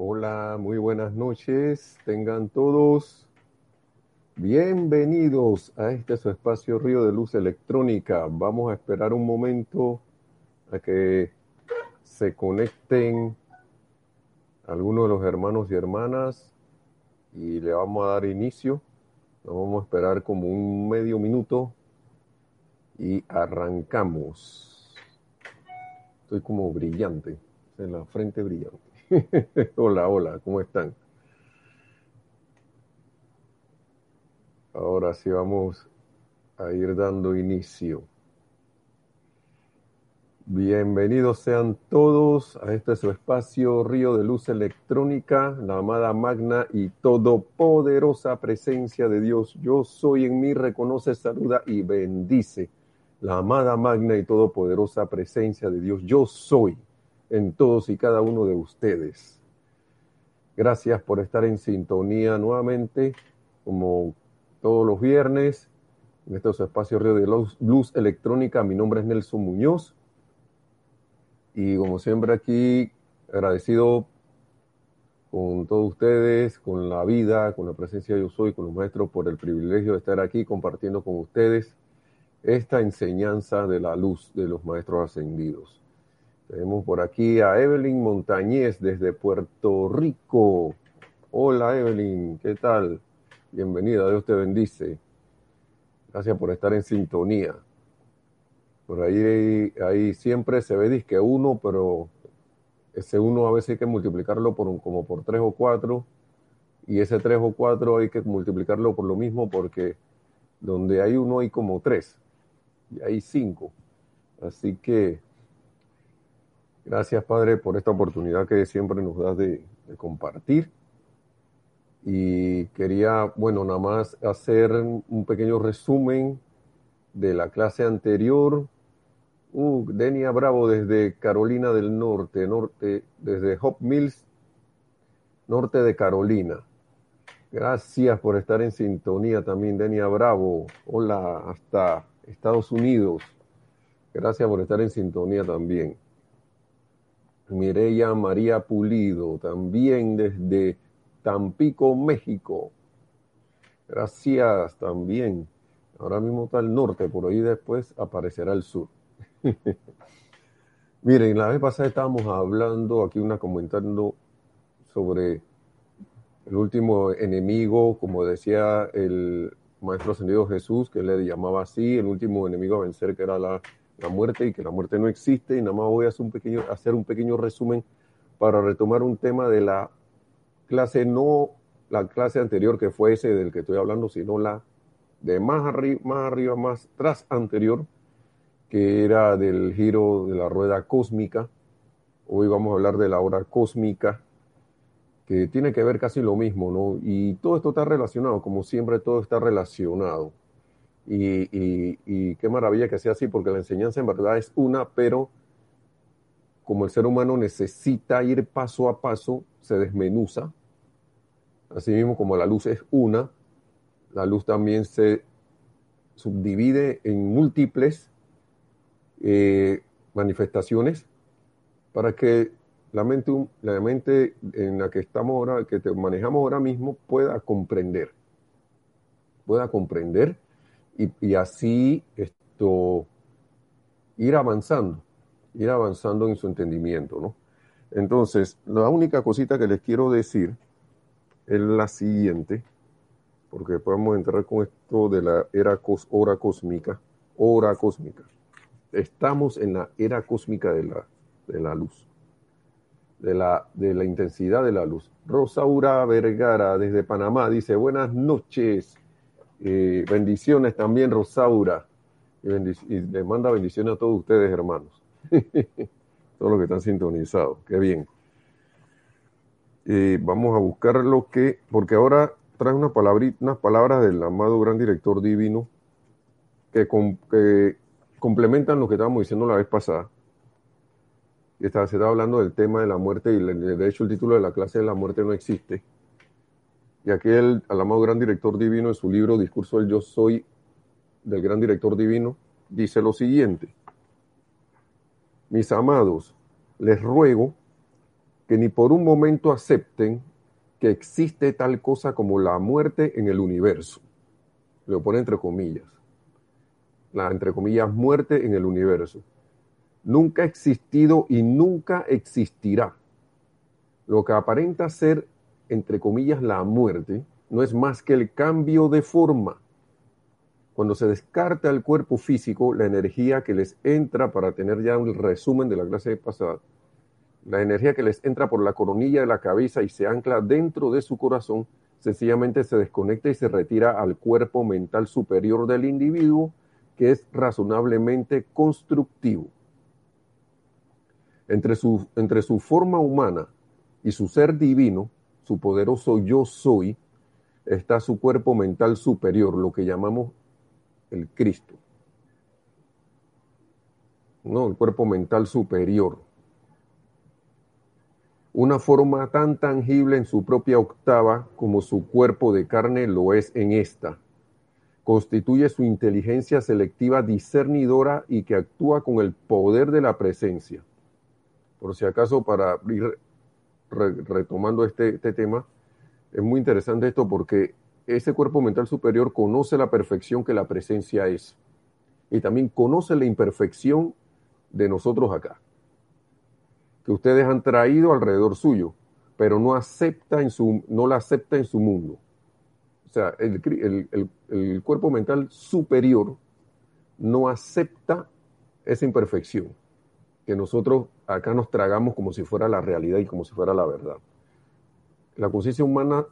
Hola, muy buenas noches. Tengan todos bienvenidos a este su espacio Río de Luz Electrónica. Vamos a esperar un momento a que se conecten algunos de los hermanos y hermanas y le vamos a dar inicio. Nos vamos a esperar como un medio minuto y arrancamos. Estoy como brillante, en la frente brillante. hola, hola, ¿cómo están? Ahora sí vamos a ir dando inicio. Bienvenidos sean todos a este su espacio Río de Luz Electrónica, la amada magna y todopoderosa presencia de Dios. Yo soy en mí, reconoce, saluda y bendice la amada magna y todopoderosa presencia de Dios. Yo soy en todos y cada uno de ustedes. Gracias por estar en sintonía nuevamente, como todos los viernes, en estos espacios Río de Luz, Electrónica. Mi nombre es Nelson Muñoz y como siempre aquí, agradecido con todos ustedes, con la vida, con la presencia de yo soy, con los maestros, por el privilegio de estar aquí compartiendo con ustedes esta enseñanza de la luz de los maestros ascendidos. Tenemos por aquí a Evelyn Montañez desde Puerto Rico. Hola Evelyn, ¿qué tal? Bienvenida, Dios te bendice. Gracias por estar en sintonía. Por ahí, ahí siempre se ve disque uno, pero ese uno a veces hay que multiplicarlo por como por tres o cuatro, y ese tres o cuatro hay que multiplicarlo por lo mismo porque donde hay uno hay como tres, y hay cinco. Así que Gracias, Padre, por esta oportunidad que siempre nos das de, compartir. Y quería, bueno, nada más hacer un pequeño resumen de la clase anterior. Uh, Denia Bravo desde Carolina del Norte, norte, desde Hop Mills, norte de Carolina. Gracias por estar en sintonía también, Denia Bravo. Hola, hasta Estados Unidos. Gracias por estar en sintonía también. Mireya María Pulido, también desde Tampico, México. Gracias también. Ahora mismo está el norte, por ahí después aparecerá el sur. Miren, la vez pasada estábamos hablando, aquí una comentando sobre el último enemigo, como decía el Maestro Ascendido Jesús, que le llamaba así, el último enemigo a vencer, que era la la muerte y que la muerte no existe. Y nada más voy a hacer un pequeño, hacer un pequeño resumen para retomar un tema de la clase, no la clase anterior que fue ese del que estoy hablando, sino la de más arriba, más arriba, más tras anterior, que era del giro de la rueda cósmica. Hoy vamos a hablar de la hora cósmica, que tiene que ver casi lo mismo, ¿no? Y todo esto está relacionado, como siempre todo está relacionado. Y, qué maravilla que sea así, porque la enseñanza en verdad es una, pero como el ser humano necesita ir paso a paso, se desmenuza. Así mismo como la luz es una, la luz también se subdivide en múltiples eh, manifestaciones para que la mente, la mente en la que estamos ahora, que manejamos ahora mismo, pueda comprender. Pueda comprender y, así esto, ir avanzando, ir avanzando en su entendimiento, ¿no? Entonces, la única cosita que les quiero decir es la siguiente, porque podemos entrar con esto de la era hora cósmica, hora cósmica. Estamos en la era cósmica de la, de la luz, de la, de la intensidad de la luz. Rosaura Vergara desde Panamá dice, buenas noches, bendiciones también, Rosaura. Y, le manda bendiciones a todos ustedes, hermanos. todos los que están sintonizados. Qué bien. vamos a buscar lo que, porque ahora trae unas, palabras del amado gran director divino que, complementan lo que estábamos diciendo la vez pasada. Está, se estaba hablando del tema de la muerte y de hecho el título de la clase de la muerte no existe. Y aquí el, amado gran director divino en su libro Discurso del Yo Soy del gran director divino dice lo siguiente. Mis amados, les ruego que ni por un momento acepten que existe tal cosa como la muerte en el universo. Lo pone entre comillas. La, entre comillas, muerte en el universo. Nunca ha existido y nunca existirá. Lo que aparenta ser, entre comillas, la muerte, no es más que el cambio de forma. Cuando se descarta el cuerpo físico, la energía que les entra, para tener ya un resumen de la clase pasada, la energía que les entra por la coronilla de la cabeza y se ancla dentro de su corazón, sencillamente se desconecta y se retira al cuerpo mental superior del individuo, que es razonablemente constructivo. Entre su, entre su forma humana y su ser divino, su poderoso yo soy, está su cuerpo mental superior, lo que llamamos el Cristo. No, el cuerpo mental superior una forma tan tangible en su propia octava como su cuerpo de carne lo es en esta. Constituye su inteligencia selectiva discernidora y que actúa con el poder de la presencia. Por si acaso, para ir retomando este, este tema, es muy interesante esto porque ese cuerpo mental superior conoce la perfección que la presencia es y también conoce la imperfección de nosotros acá que ustedes han traído alrededor suyo, pero no, acepta en su, no la acepta en su mundo. O sea, el, cuerpo mental superior no acepta esa imperfección que nosotros acá nos tragamos como si fuera la realidad y como si fuera la verdad. La conciencia humana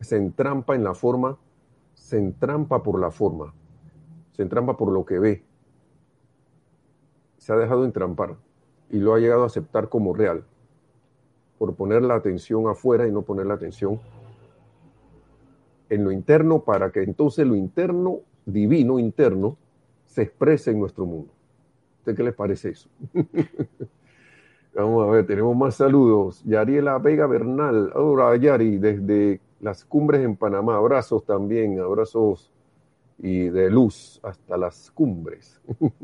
se entrampa en la forma, se entrampa por la forma, se entrampa por lo que ve. Se ha dejado entrampar y lo ha llegado a aceptar como real, por poner la atención afuera y no poner la atención en lo interno para que entonces lo interno, divino interno, se exprese en nuestro mundo. ¿Usted qué les parece eso? Vamos a ver, tenemos más saludos. Yariela Vega Bernal, ahora Yari, desde las cumbres en Panamá. Abrazos también, abrazos y de luz hasta las cumbres.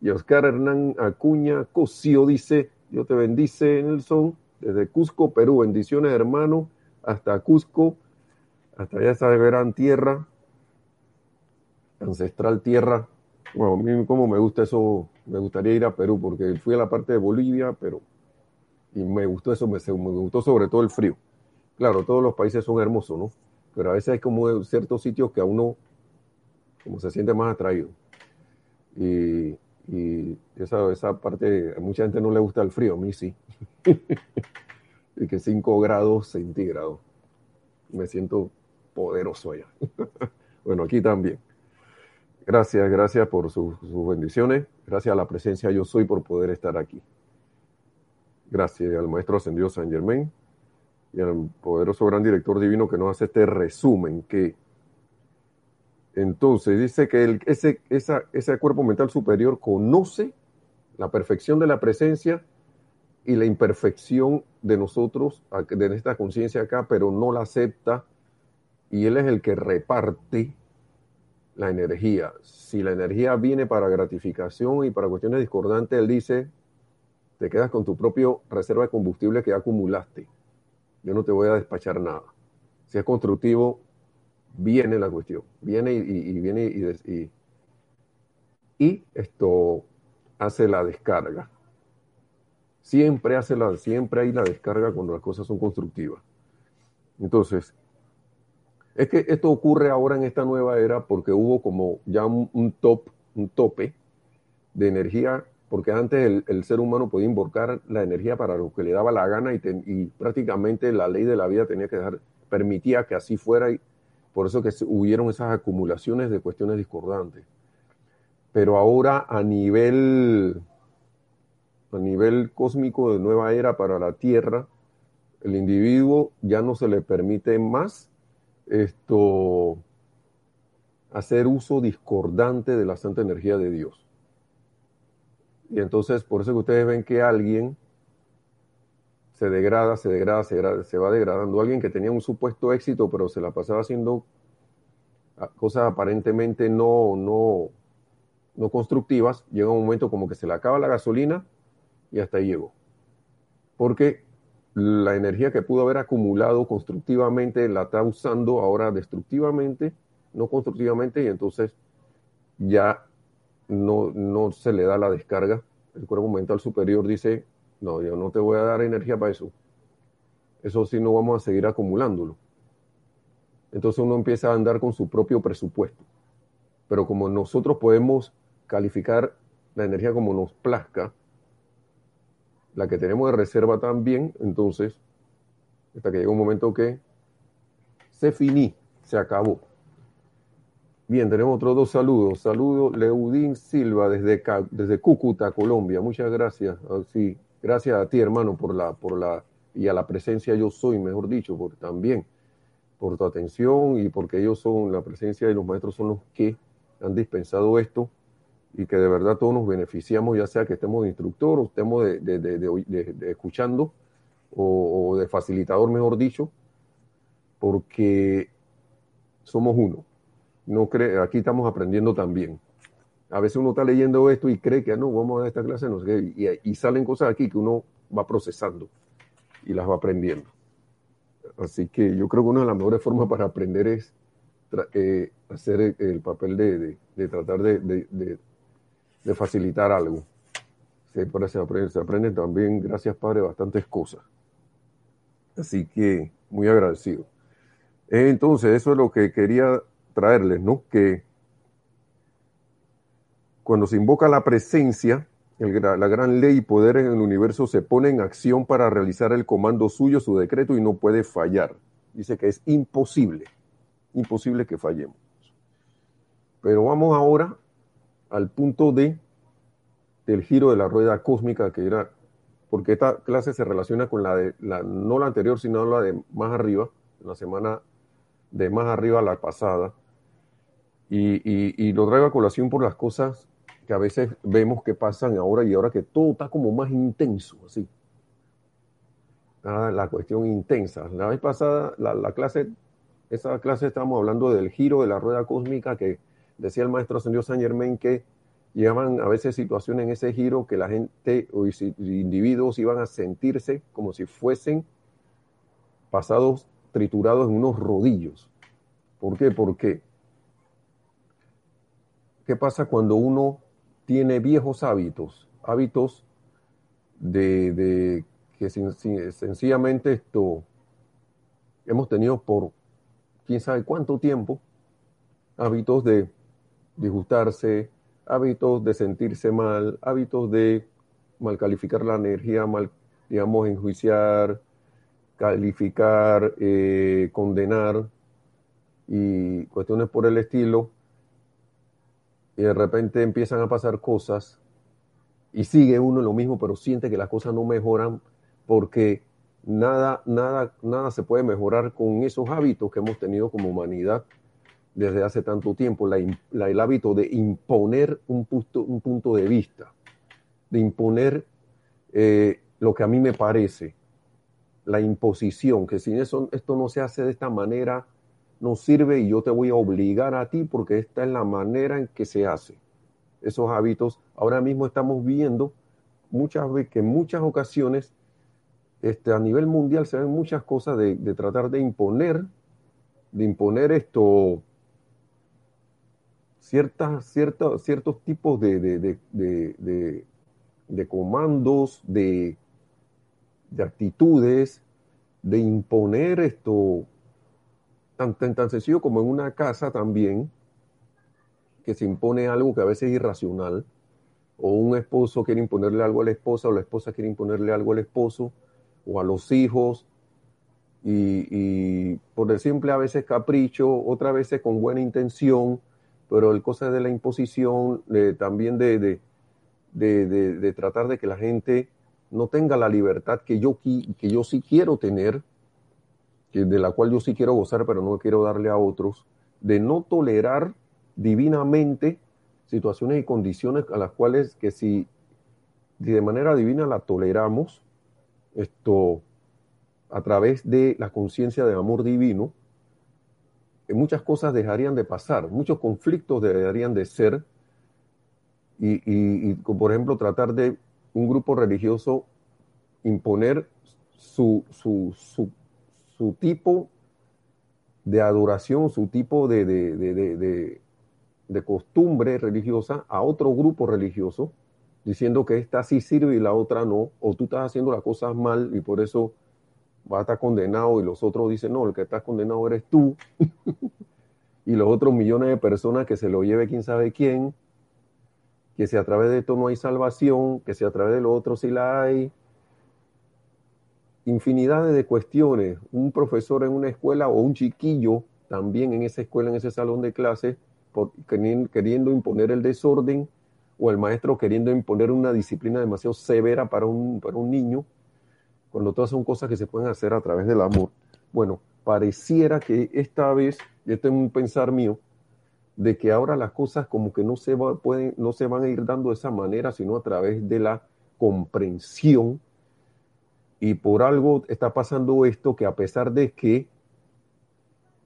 Y Oscar Hernán Acuña Cosío dice, Dios te bendice, Nelson, desde Cusco, Perú. Bendiciones, hermano, hasta Cusco, hasta allá esa Verán Tierra, ancestral tierra. Bueno, a mí como me gusta eso, me gustaría ir a Perú, porque fui a la parte de Bolivia, pero y me gustó eso, me, me gustó sobre todo el frío. Claro, todos los países son hermosos, ¿no? Pero a veces hay como ciertos sitios que a uno como se siente más atraído. Y y esa, esa parte, a mucha gente no le gusta el frío, a mí sí. y que 5 grados centígrados. Me siento poderoso allá. bueno, aquí también. Gracias, gracias por sus, bendiciones. Gracias a la presencia yo soy por poder estar aquí. Gracias al Maestro Ascendido San Germain y al poderoso gran director divino que nos hace este resumen que entonces dice que ese, ese cuerpo mental superior conoce la perfección de la presencia y la imperfección de nosotros, de esta conciencia acá, pero no la acepta y él es el que reparte la energía. Si la energía viene para gratificación y para cuestiones discordantes, él dice, te quedas con tu propio reserva de combustible que acumulaste. Yo no te voy a despachar nada. Si es constructivo, viene la cuestión, viene y, viene y, y, esto hace la descarga. Siempre hace la, siempre hay la descarga cuando las cosas son constructivas. Entonces, es que esto ocurre ahora en esta nueva era porque hubo como ya un, top, un tope de energía, porque antes el, ser humano podía invocar la energía para lo que le daba la gana y, y prácticamente la ley de la vida tenía que permitía que así fuera y, por eso que hubieron esas acumulaciones de cuestiones discordantes. Pero ahora a nivel, a nivel cósmico de nueva era para la Tierra, el individuo ya no se le permite más esto hacer uso discordante de la santa energía de Dios. Y entonces, por eso que ustedes ven que alguien se degrada, se degrada, se va degradando. Alguien que tenía un supuesto éxito, pero se la pasaba haciendo cosas aparentemente no, no, no constructivas, llega un momento como que se le acaba la gasolina y hasta ahí llegó. Porque la energía que pudo haber acumulado constructivamente la está usando ahora destructivamente, no constructivamente, y entonces ya no, no se le da la descarga. El cuerpo mental superior dice, no, yo no te voy a dar energía para eso. Eso sí, no vamos a seguir acumulándolo. Entonces uno empieza a andar con su propio presupuesto. Pero como nosotros podemos calificar la energía como nos plazca, la que tenemos de reserva también, entonces, hasta que llega un momento que se finí, se acabó. Bien, tenemos otros dos saludos. Saludo Leudín Silva desde, desde Cúcuta, Colombia. Muchas gracias. Ah, sí, gracias a ti, hermano, por la, por la, y a la presencia yo soy, mejor dicho, por, también, por tu atención y porque ellos son, la presencia de los maestros son los que han dispensado esto y que de verdad todos nos beneficiamos, ya sea que estemos de instructor o estemos de, escuchando o, de facilitador, mejor dicho, porque somos uno. No cree, aquí estamos aprendiendo también. A veces uno está leyendo esto y cree que ah, no, vamos a esta clase, no sé y, salen cosas aquí que uno va procesando y las va aprendiendo. Así que yo creo que una de las mejores formas para aprender es eh, hacer el, papel de, tratar de, de facilitar algo. Se, aprende, también, gracias Padre, bastantes cosas. Así que muy agradecido. Entonces, eso es lo que quería traerles, ¿no? Que cuando se invoca la presencia, la gran ley y poder en el universo se pone en acción para realizar el comando suyo, su decreto, y no puede fallar. Dice que es imposible, imposible que fallemos. Pero vamos ahora al punto de del giro de la rueda cósmica que era porque esta clase se relaciona con la de la no la anterior sino la de más arriba la semana de más arriba la pasada. Y, y, lo traigo a colación por las cosas que a veces vemos que pasan ahora y ahora que todo está como más intenso así. Ah, la cuestión intensa. La vez pasada la, la clase esa clase estábamos hablando del giro de la rueda cósmica que decía el maestro ascendió San Germain que llegaban a veces situaciones en ese giro que la gente o individuos iban a sentirse como si fuesen pasados triturados en unos rodillos. ¿Por qué? Porque ¿qué pasa cuando uno tiene viejos hábitos? Hábitos de, de que sencillamente esto hemos tenido por quién sabe cuánto tiempo, hábitos de disgustarse, hábitos de sentirse mal, hábitos de mal calificar la energía, mal, digamos, enjuiciar, calificar, eh, condenar y cuestiones por el estilo, y de repente empiezan a pasar cosas y sigue uno lo mismo, pero siente que las cosas no mejoran porque nada, nada, nada se puede mejorar con esos hábitos que hemos tenido como humanidad desde hace tanto tiempo, el hábito de imponer un punto, un punto de vista, de imponer eh, lo que a mí me parece, la imposición, que si eso, esto no se hace de esta manera, no sirve y yo te voy a obligar a ti porque esta es la manera en que se hace. Esos hábitos, ahora mismo estamos viendo muchas veces que en muchas ocasiones este, a nivel mundial se ven muchas cosas de, de tratar de imponer, de imponer esto, ciertas, ciertos tipos de, de, comandos, de, actitudes, de imponer esto, tan, tan, sencillo como en una casa también, que se impone algo que a veces es irracional, o un esposo quiere imponerle algo a la esposa, o la esposa quiere imponerle algo al esposo, o a los hijos, y, y por el simple a veces capricho, otras veces con buena intención, pero el cosa de la imposición, también de, de, tratar de que la gente no tenga la libertad que yo, que yo sí quiero tener, que de la cual yo sí quiero gozar, pero no quiero darle a otros, de no tolerar divinamente situaciones y condiciones a las cuales que si de manera divina la toleramos, esto a través de la conciencia de amor divino, muchas cosas dejarían de pasar, muchos conflictos dejarían de ser, y, por ejemplo tratar de un grupo religioso imponer su, su, su, su tipo de adoración, su tipo de, de, de, de, costumbre religiosa a otro grupo religioso, diciendo que esta sí sirve y la otra no, o tú estás haciendo las cosas mal y por eso va a estar condenado y los otros dicen, no, el que está condenado eres tú, y los otros millones de personas que se lo lleve quién sabe quién, que si a través de esto no hay salvación, que si a través de lo otro sí la hay, infinidades de cuestiones. Un profesor en una escuela o un chiquillo también en esa escuela, en ese salón de clase, por, queriendo imponer el desorden o el maestro queriendo imponer una disciplina demasiado severa para un, para un niño, cuando todas son cosas que se pueden hacer a través del amor. Bueno, pareciera que esta vez, y esto es un pensar mío, de que ahora las cosas como que no se, pueden, no se van a ir dando de esa manera, sino a través de la comprensión y por algo está pasando esto que a pesar de que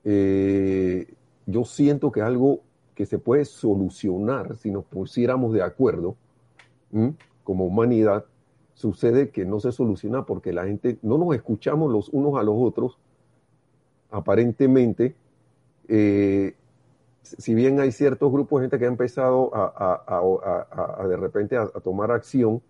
eh, yo siento que algo que se puede solucionar si nos pusiéramos de acuerdo como humanidad, sucede que no se soluciona porque la gente no nos escuchamos los unos a los otros, aparentemente, eh, si bien hay ciertos grupos de gente que ha empezado a, de repente a tomar acción,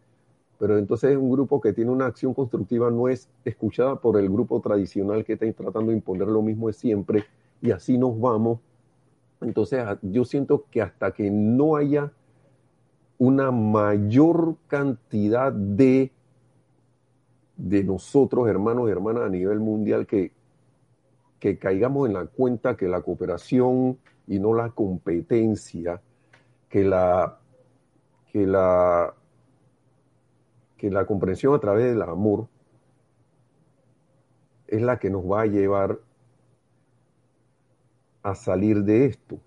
pero entonces un grupo que tiene una acción constructiva no es escuchada por el grupo tradicional que está tratando de imponer lo mismo de siempre y así nos vamos. Entonces yo siento que hasta que no haya una mayor cantidad de, de nosotros, hermanos y hermanas a nivel mundial, que, que caigamos en la cuenta que la cooperación y no la competencia, que la, que la que la comprensión a través del amor es la que nos va a llevar a salir de esto.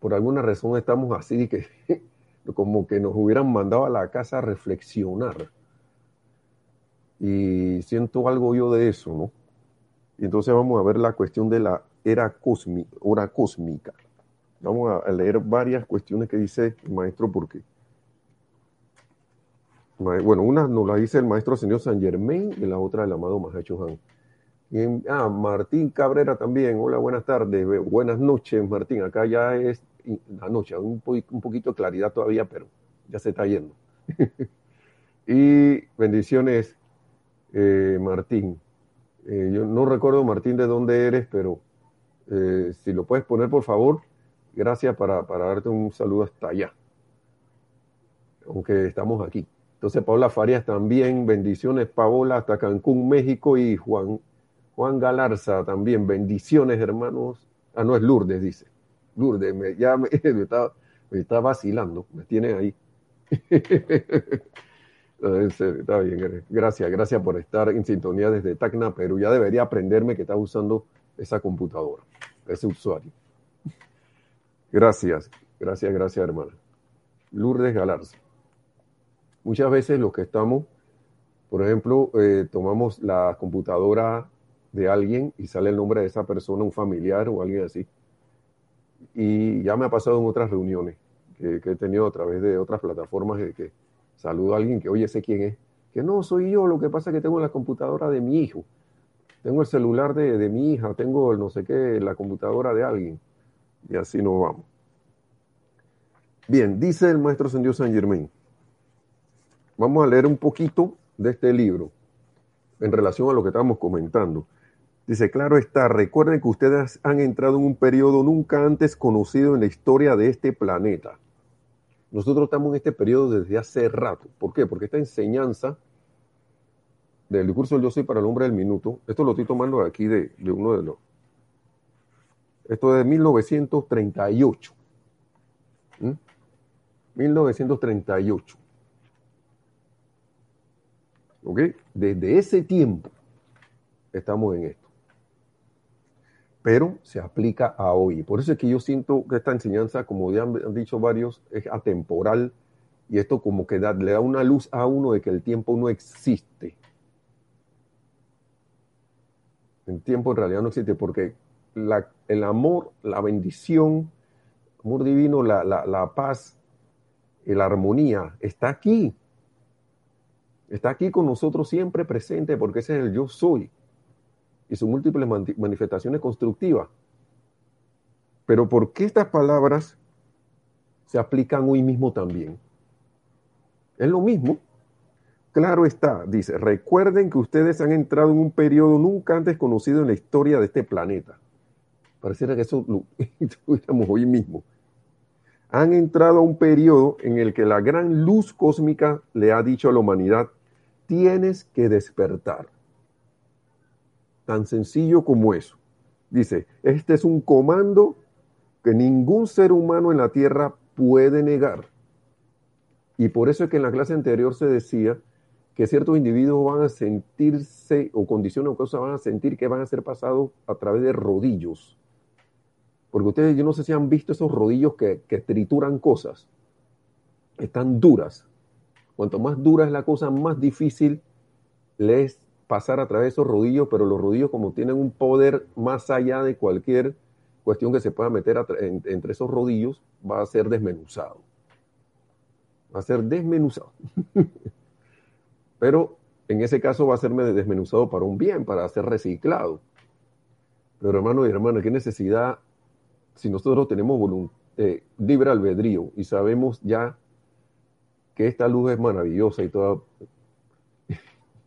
Por alguna razón estamos así, que como que nos hubieran mandado a la casa a reflexionar. Y siento algo yo de eso, ¿no? Entonces vamos a ver la cuestión de la era cósmica, hora cósmica. Vamos a leer varias cuestiones que dice el maestro porque bueno, una nos la dice el maestro señor San Germain y la otra el amado Mahacho Han. Ah, Martín Cabrera también. Hola, buenas tardes. Buenas noches, Martín. Acá ya es la noche, un, poquito de claridad todavía, pero ya se está yendo. y bendiciones, eh, Martín. Eh, yo no recuerdo, Martín, de dónde eres, pero eh, si lo puedes poner, por favor. Gracias para, para darte un saludo hasta allá. Aunque estamos aquí. Entonces, Paola Farias también, bendiciones, Paola, hasta Cancún, México, y Juan, Juan Galarza también, bendiciones, hermanos. Ah, no, es Lourdes, dice. Lourdes, me, ya me, está, vacilando, me tiene ahí. está bien, gracias, gracias por estar en sintonía desde Tacna, Perú. Ya debería aprenderme que está usando esa computadora, ese usuario. Gracias, gracias, gracias, hermana. Lourdes Galarza. Muchas veces los que estamos, por ejemplo, eh, tomamos la computadora de alguien y sale el nombre de esa persona, un familiar o alguien así. Y ya me ha pasado en otras reuniones que, he tenido a través de otras plataformas de que saludo a alguien que, oye, sé quién es. Que no, soy yo, lo que pasa es que tengo la computadora de mi hijo, tengo el celular de, de mi hija, tengo el no sé qué, la computadora de alguien. Y así nos vamos. Bien, dice el maestro Sendió San Germain. Vamos a leer un poquito de este libro en relación a lo que estábamos comentando. Dice, claro está, recuerden que ustedes han entrado en un periodo nunca antes conocido en la historia de este planeta. Nosotros estamos en este periodo desde hace rato. ¿Por qué? Porque esta enseñanza del discurso del Yo Soy para el Hombre del Minuto, esto lo estoy tomando aquí de, uno de los... Esto es de 1938. 1938. ¿Ok? Desde ese tiempo estamos en esto. Pero se aplica a hoy. Por eso es que yo siento que esta enseñanza, como ya han dicho varios, es atemporal y esto como que le da una luz a uno de que el tiempo no existe. El tiempo en realidad no existe porque el amor, la bendición, amor divino, la, la, paz la armonía está aquí Está aquí con nosotros siempre presente porque ese es el yo soy y sus múltiples manifestaciones constructivas. Pero ¿por qué estas palabras se aplican hoy mismo también? Es lo mismo. Claro está, dice, recuerden que ustedes han entrado en un periodo nunca antes conocido en la historia de este planeta. Pareciera que eso lo hoy mismo. Han entrado a un periodo en el que la gran luz cósmica le ha dicho a la humanidad, tienes que despertar. Tan sencillo como eso. Dice, este es un comando que ningún ser humano en la Tierra puede negar. Y por eso es que en la clase anterior se decía que ciertos individuos van a sentirse, o condiciones o cosas van a sentir que van a ser pasados a través de rodillos. Porque ustedes, yo no sé si han visto esos rodillos que, que trituran cosas. Están duras. Cuanto más dura es la cosa, más difícil le es pasar a través de esos rodillos, pero los rodillos como tienen un poder más allá de cualquier cuestión que se pueda meter entre esos rodillos, va a ser desmenuzado. Va a ser desmenuzado. pero en ese caso va a ser desmenuzado para un bien, para ser reciclado. Pero hermano y hermana, ¿qué necesidad si nosotros tenemos eh, libre albedrío y sabemos ya que esta luz es maravillosa y toda...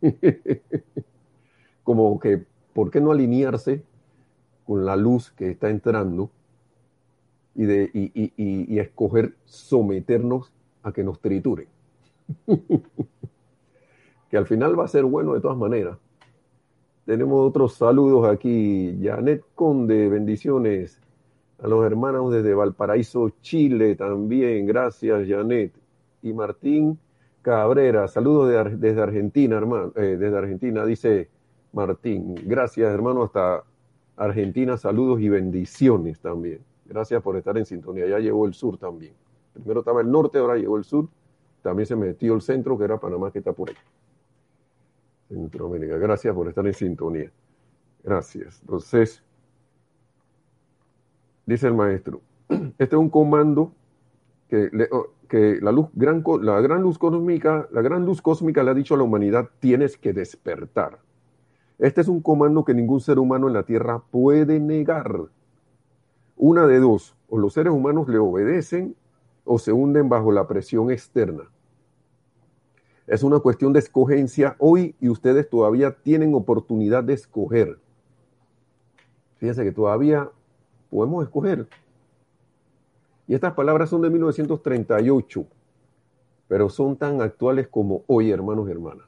como que, ¿por qué no alinearse con la luz que está entrando y, de, y, escoger someternos a que nos trituren? que al final va a ser bueno de todas maneras. Tenemos otros saludos aquí. Janet Conde, bendiciones. A los hermanos desde Valparaíso, Chile también. Gracias, Janet y Martín Cabrera. Saludos desde Argentina, hermano. Eh, desde Argentina, dice Martín. Gracias, hermano, hasta Argentina. Saludos y bendiciones también. Gracias por estar en sintonía. Ya llegó el sur también. Primero estaba el norte, ahora llegó el sur. También se metió el centro, que era Panamá, que está por ahí. Centroamérica. Gracias por estar en sintonía. Gracias. Entonces, dice el maestro, este es un comando que le, que la gran, gran luz cósmica, la gran luz cósmica le ha dicho a la humanidad, tienes que despertar. Este es un comando que ningún ser humano en la Tierra puede negar. Una de dos, o los seres humanos le obedecen o se hunden bajo la presión externa. Es una cuestión de escogencia hoy y ustedes todavía tienen oportunidad de escoger. Fíjense que todavía podemos escoger. Y estas palabras son de 1938, pero son tan actuales como hoy, hermanos y hermanas.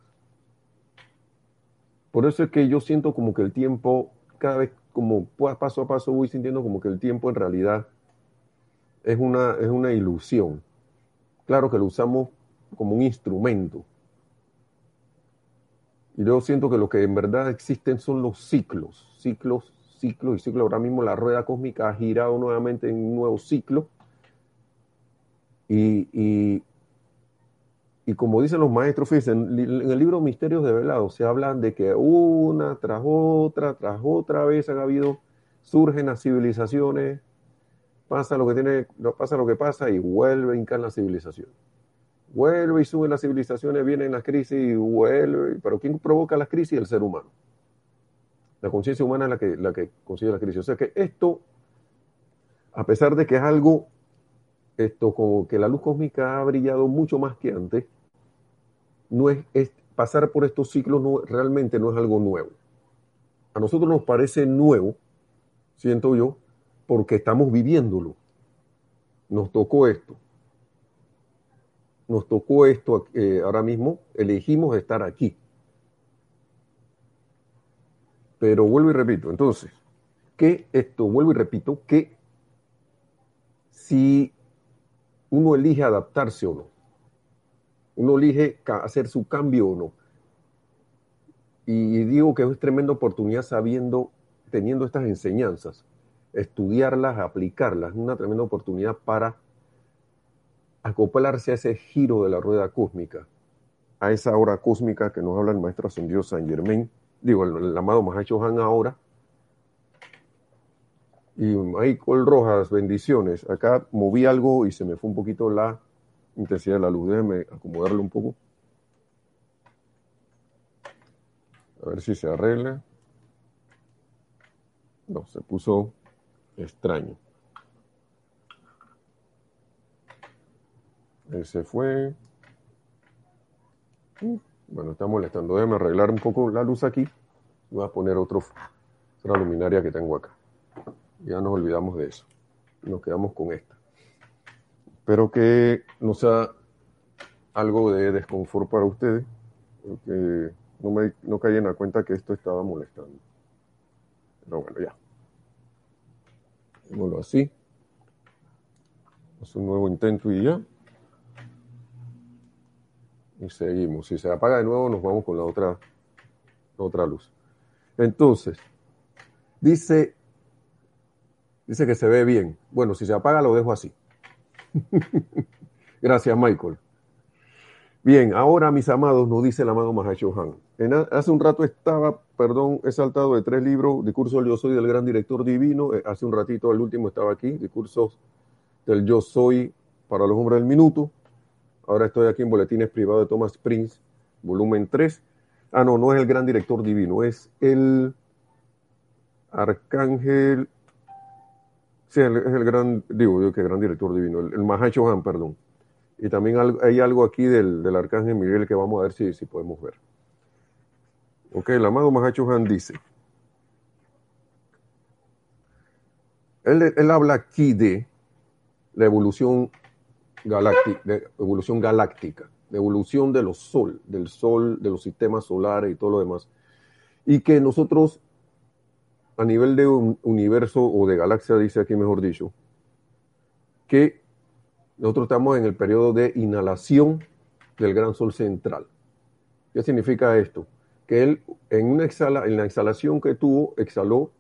Por eso es que yo siento como que el tiempo, cada vez como paso a paso voy sintiendo como que el tiempo en realidad es una, es una ilusión. Claro que lo usamos como un instrumento. Y yo siento que lo que en verdad existen son los ciclos, ciclos, ciclos y ciclos. Ahora mismo la rueda cósmica ha girado nuevamente en un nuevo ciclo y, y, como dicen los maestros, fíjense, en, el libro Misterios de Velado se habla de que una tras otra, tras otra vez han habido, surgen las civilizaciones, pasa lo que tiene, pasa lo que pasa y vuelve a hincar la civilización. Vuelve y suben las civilizaciones, vienen las crisis y vuelve. Pero ¿quién provoca las crisis? El ser humano. La conciencia humana es la que, la que consigue la crisis. O sea que esto, a pesar de que es algo esto como que la luz cósmica ha brillado mucho más que antes, no es, pasar por estos ciclos no, realmente no es algo nuevo. A nosotros nos parece nuevo, siento yo, porque estamos viviéndolo. Nos tocó esto. Nos tocó esto eh, ahora mismo, elegimos estar aquí. Pero vuelvo y repito, entonces, que esto, vuelvo y repito, que si uno elige adaptarse o no. Uno elige hacer su cambio o no. Y digo que es tremenda oportunidad sabiendo, teniendo estas enseñanzas, estudiarlas, aplicarlas, una tremenda oportunidad para acoplarse a ese giro de la rueda cósmica, a esa hora cósmica que nos habla el maestro ascendido San Germain, digo, el, el amado Mahacho Han ahora, y Michael Rojas, bendiciones. Acá moví algo y se me fue un poquito la intensidad de la luz. Déjenme acomodarlo un poco. A ver si se arregla. No, se puso extraño. Ese fue. Bueno, está molestando. Déjame arreglar un poco la luz aquí. Voy a poner otro, otra luminaria que tengo acá. Ya nos olvidamos de eso. Nos quedamos con esta. Espero que no sea algo de desconfort para ustedes, porque no, me, no en la cuenta que esto estaba molestando. Pero bueno, ya. Démoslo así. Haz un nuevo intento y ya. Y seguimos. Si se apaga de nuevo, nos vamos con la otra, la otra luz. Entonces, dice, dice que se ve bien. Bueno, si se apaga, lo dejo así. Gracias, Michael. Bien, ahora mis amados, nos dice el amado Mahashohan. En, hace un rato estaba, perdón, he saltado de tres libros, discurso del Yo Soy del Gran Director Divino. Eh, hace un ratito, el último estaba aquí, discursos del Yo Soy para los hombres del minuto. Ahora estoy aquí en Boletines Privados de Thomas Prince, volumen 3. Ah, no, no es el Gran Director Divino, es el Arcángel. Sí, es el gran, digo yo que Gran Director Divino, el, el Mahashohan, perdón. Y también hay algo aquí del, del arcángel Miguel que vamos a ver si, si podemos ver. Ok, el amado Mahacho Han dice. Él, él, habla aquí de la evolución galáctica, de evolución galáctica, de evolución de los sol, del sol, de los sistemas solares y todo lo demás. Y que nosotros, a nivel de un universo o de galaxia, dice aquí mejor dicho, que nosotros estamos en el periodo de inhalación del gran sol central. ¿Qué significa esto? Que él en, una exhala, en la exhalación que tuvo, exhaló,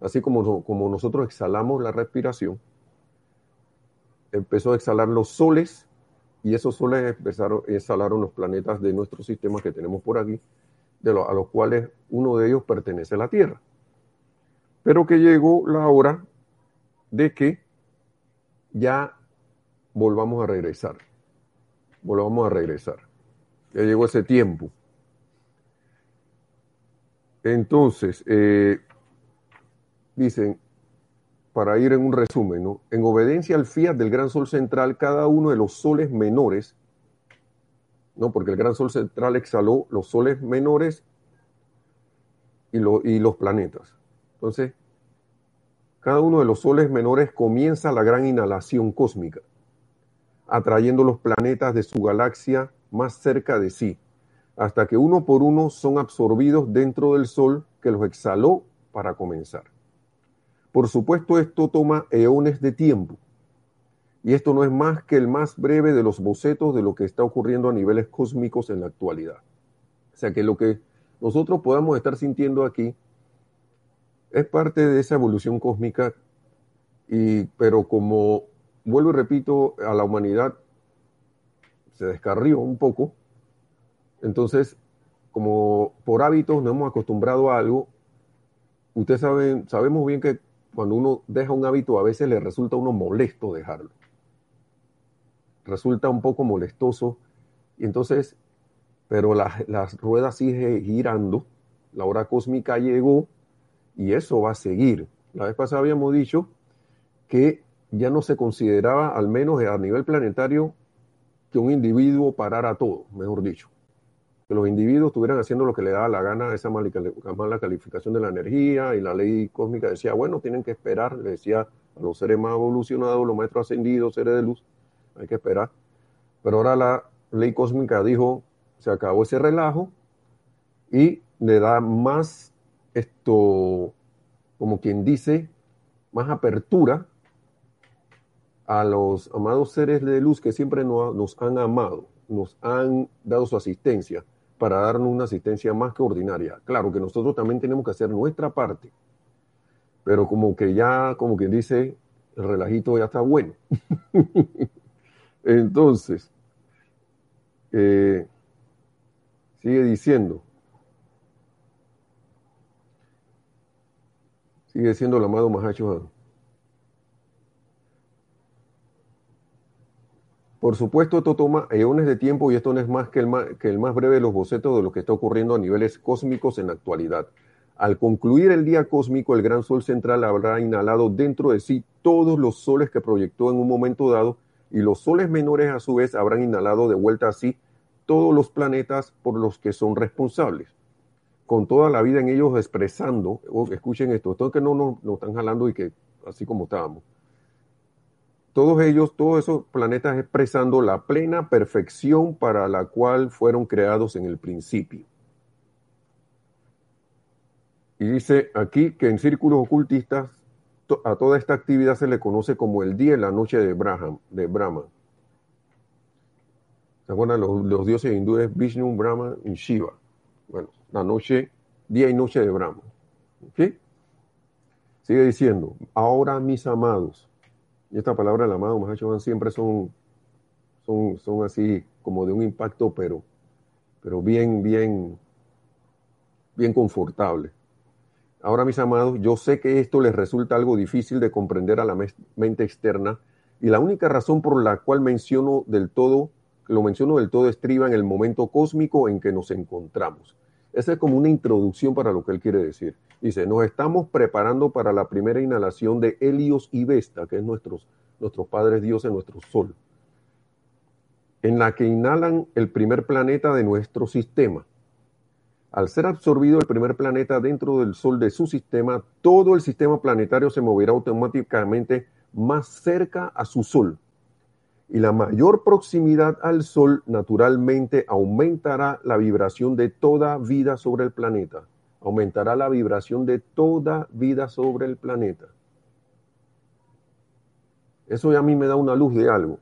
así como, como nosotros exhalamos la respiración, empezó a exhalar los soles y esos soles empezaron, exhalaron los planetas de nuestro sistema que tenemos por aquí, de a los cuales uno de ellos pertenece a la Tierra. Pero que llegó la hora de que ya volvamos a regresar. Volvamos a regresar. Ya llegó ese tiempo. Entonces, eh, dicen, para ir en un resumen, ¿no? en obediencia al fiat del gran sol central, cada uno de los soles menores, ¿no? porque el gran sol central exhaló los soles menores y, y los planetas. Entonces, cada uno de los soles menores comienza la gran inhalación cósmica atrayendo los planetas de su galaxia más cerca de sí, hasta que uno por uno son absorbidos dentro del Sol que los exhaló para comenzar. Por supuesto, esto toma eones de tiempo, y esto no es más que el más breve de los bocetos de lo que está ocurriendo a niveles cósmicos en la actualidad. O sea que lo que nosotros podamos estar sintiendo aquí es parte de esa evolución cósmica, y, pero como vuelvo y repito, a la humanidad se descarrió un poco. Entonces, como por hábitos nos hemos acostumbrado a algo, ustedes saben, sabemos bien que cuando uno deja un hábito a veces le resulta a uno molesto dejarlo. Resulta un poco molestoso. Y entonces, pero la, las ruedas sigue girando, la hora cósmica llegó y eso va a seguir. La vez pasada habíamos dicho que ya no se consideraba, al menos a nivel planetario, que un individuo parara todo, mejor dicho. Que los individuos estuvieran haciendo lo que le daba la gana esa mala calificación de la energía y la ley cósmica decía, bueno, tienen que esperar, le decía a los seres más evolucionados, los maestros ascendidos, seres de luz, hay que esperar. Pero ahora la ley cósmica dijo, se acabó ese relajo y le da más esto, como quien dice, más apertura a los amados seres de luz que siempre nos han amado, nos han dado su asistencia para darnos una asistencia más que ordinaria. Claro que nosotros también tenemos que hacer nuestra parte, pero como que ya, como quien dice, el relajito ya está bueno. Entonces, eh, sigue diciendo, sigue siendo el amado Mahacho Por supuesto, esto toma eones de tiempo y esto no es más que el más, que el más breve de los bocetos de lo que está ocurriendo a niveles cósmicos en la actualidad. Al concluir el día cósmico, el gran sol central habrá inhalado dentro de sí todos los soles que proyectó en un momento dado y los soles menores a su vez habrán inhalado de vuelta a sí todos los planetas por los que son responsables, con toda la vida en ellos expresando, oh, escuchen esto, esto que no nos no están jalando y que así como estábamos, todos ellos, todos esos planetas expresando la plena perfección para la cual fueron creados en el principio. Y dice aquí que en círculos ocultistas a toda esta actividad se le conoce como el día y la noche de, Brahma. De Brahma. ¿Se acuerdan los, dioses hindúes Vishnu, Brahma y Shiva? Bueno, la noche, día y noche de Brahma. ¿Ok? Sigue diciendo, ahora mis amados, y esta palabra el amado Mahachohan siempre son, son, son así como de un impacto, pero, pero bien, bien, bien confortable. Ahora, mis amados, yo sé que esto les resulta algo difícil de comprender a la mente externa y la única razón por la cual menciono del todo, lo menciono del todo estriba en el momento cósmico en que nos encontramos. Esa es como una introducción para lo que él quiere decir. Dice, nos estamos preparando para la primera inhalación de Helios y Vesta, que es nuestros, nuestros padres dioses, nuestro sol, en la que inhalan el primer planeta de nuestro sistema. Al ser absorbido el primer planeta dentro del Sol de su sistema, todo el sistema planetario se moverá automáticamente más cerca a su Sol. Y la mayor proximidad al Sol naturalmente aumentará la vibración de toda vida sobre el planeta. Aumentará la vibración de toda vida sobre el planeta. Eso ya a mí me da una luz de algo.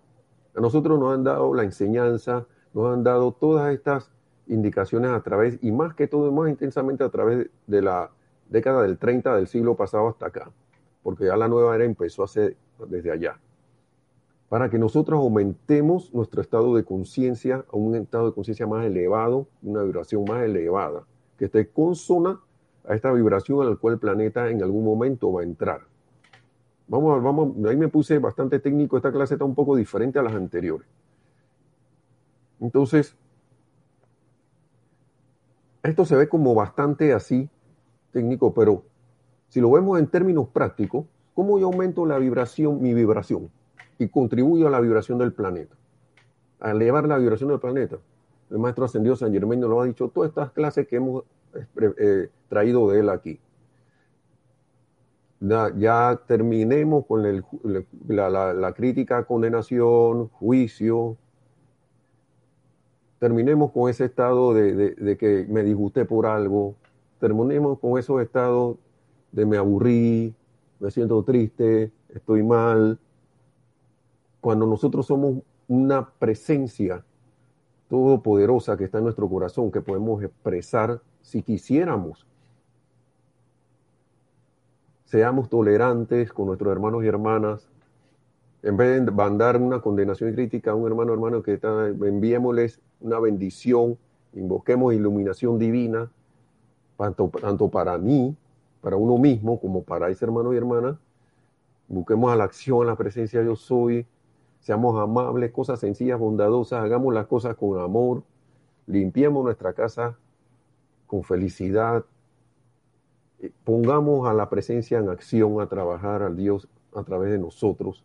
A nosotros nos han dado la enseñanza, nos han dado todas estas indicaciones a través, y más que todo, más intensamente a través de la década del 30 del siglo pasado hasta acá, porque ya la nueva era empezó hace, desde allá, para que nosotros aumentemos nuestro estado de conciencia a un estado de conciencia más elevado, una vibración más elevada, que esté consona a esta vibración a la cual el planeta en algún momento va a entrar. Vamos, vamos, ahí me puse bastante técnico, esta clase está un poco diferente a las anteriores. Entonces, esto se ve como bastante así técnico, pero si lo vemos en términos prácticos, ¿cómo yo aumento la vibración, mi vibración? Y contribuyo a la vibración del planeta, a elevar la vibración del planeta. El maestro ascendido San Germán nos lo ha dicho todas estas clases que hemos eh, eh, traído de él aquí. Ya, ya terminemos con el, la, crítica, condenación, juicio, terminemos con ese estado de, de, que me disgusté por algo, terminemos con esos estados de me aburrí, me siento triste, estoy mal. Cuando nosotros somos una presencia todopoderosa que está en nuestro corazón, que podemos expresar si quisiéramos. Seamos tolerantes con nuestros hermanos y hermanas, en vez de mandar una condenación crítica a un hermano hermano que está, enviémosles una bendición, invoquemos iluminación divina, tanto, tanto para mí, para uno mismo, como para ese hermano y hermana. Busquemos a la acción, a la presencia yo soy, seamos amables, cosas sencillas, bondadosas, hagamos las cosas con amor, limpiemos nuestra casa con felicidad, eh, pongamos a la presencia en acción a trabajar al Dios a través de nosotros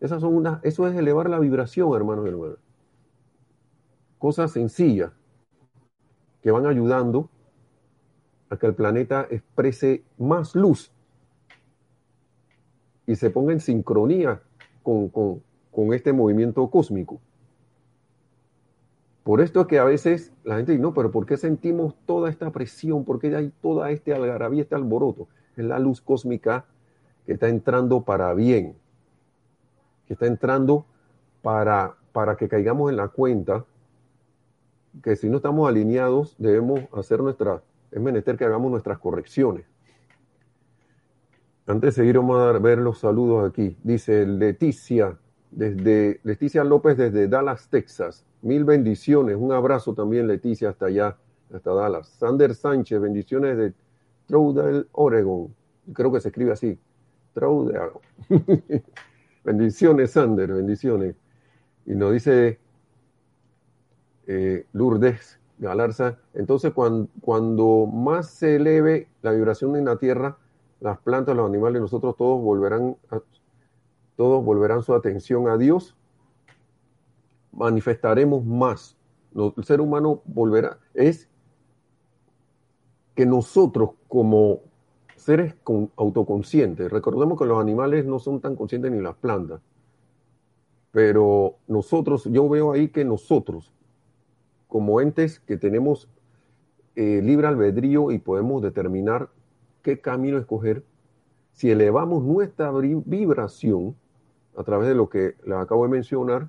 esas son unas, eso es elevar la vibración, hermanos y hermanas. Cosas sencillas que van ayudando a que el planeta exprese más luz y se ponga en sincronía con, con, con este movimiento cósmico. Por esto es que a veces la gente dice, no, pero ¿por qué sentimos toda esta presión? ¿Por qué hay toda este algarabía, este alboroto? Es la luz cósmica que está entrando para bien que está entrando para, para que caigamos en la cuenta que si no estamos alineados debemos hacer nuestra, es menester que hagamos nuestras correcciones. Antes de seguir vamos a ver los saludos aquí. Dice Leticia, desde Leticia López desde Dallas, Texas. Mil bendiciones. Un abrazo también, Leticia, hasta allá, hasta Dallas. Sander Sánchez, bendiciones de Troudel, Oregon. Creo que se escribe así. Troudel. Bendiciones, Sander, bendiciones. Y nos dice eh, Lourdes Galarza, entonces cuando, cuando más se eleve la vibración en la Tierra, las plantas, los animales, nosotros todos volverán, a, todos volverán su atención a Dios, manifestaremos más. El ser humano volverá, es que nosotros como seres con, autoconscientes, recordemos que los animales no son tan conscientes ni las plantas, pero nosotros, yo veo ahí que nosotros, como entes que tenemos eh, libre albedrío y podemos determinar qué camino escoger, si elevamos nuestra vibración a través de lo que les acabo de mencionar,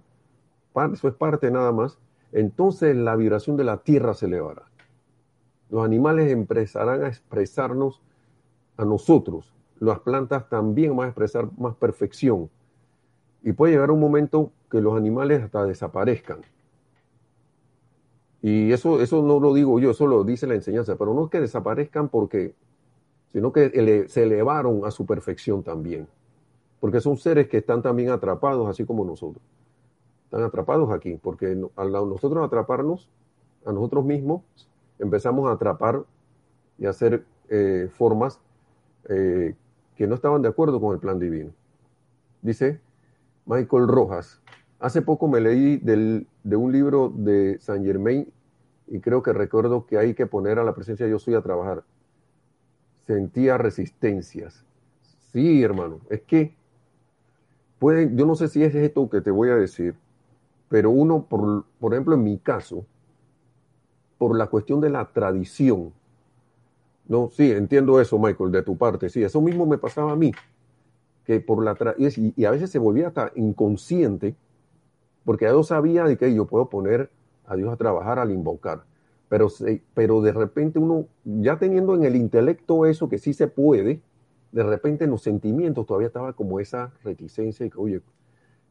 eso es parte nada más, entonces la vibración de la tierra se elevará. Los animales empezarán a expresarnos a nosotros. Las plantas también van a expresar más perfección. Y puede llegar un momento que los animales hasta desaparezcan. Y eso, eso no lo digo yo, eso lo dice la enseñanza, pero no es que desaparezcan porque, sino que se elevaron a su perfección también. Porque son seres que están también atrapados, así como nosotros. Están atrapados aquí, porque al nosotros atraparnos a nosotros mismos, empezamos a atrapar y a hacer eh, formas eh, que no estaban de acuerdo con el plan divino. Dice Michael Rojas, hace poco me leí del, de un libro de Saint Germain y creo que recuerdo que hay que poner a la presencia de yo soy a trabajar. Sentía resistencias. Sí, hermano, es que pueden, yo no sé si es esto que te voy a decir, pero uno, por, por ejemplo, en mi caso, por la cuestión de la tradición, no, sí, entiendo eso, Michael, de tu parte. Sí, eso mismo me pasaba a mí. Que por la y, y a veces se volvía hasta inconsciente, porque yo sabía de que yo puedo poner a Dios a trabajar al invocar. Pero, pero de repente uno, ya teniendo en el intelecto eso que sí se puede, de repente en los sentimientos todavía estaba como esa reticencia y que, oye,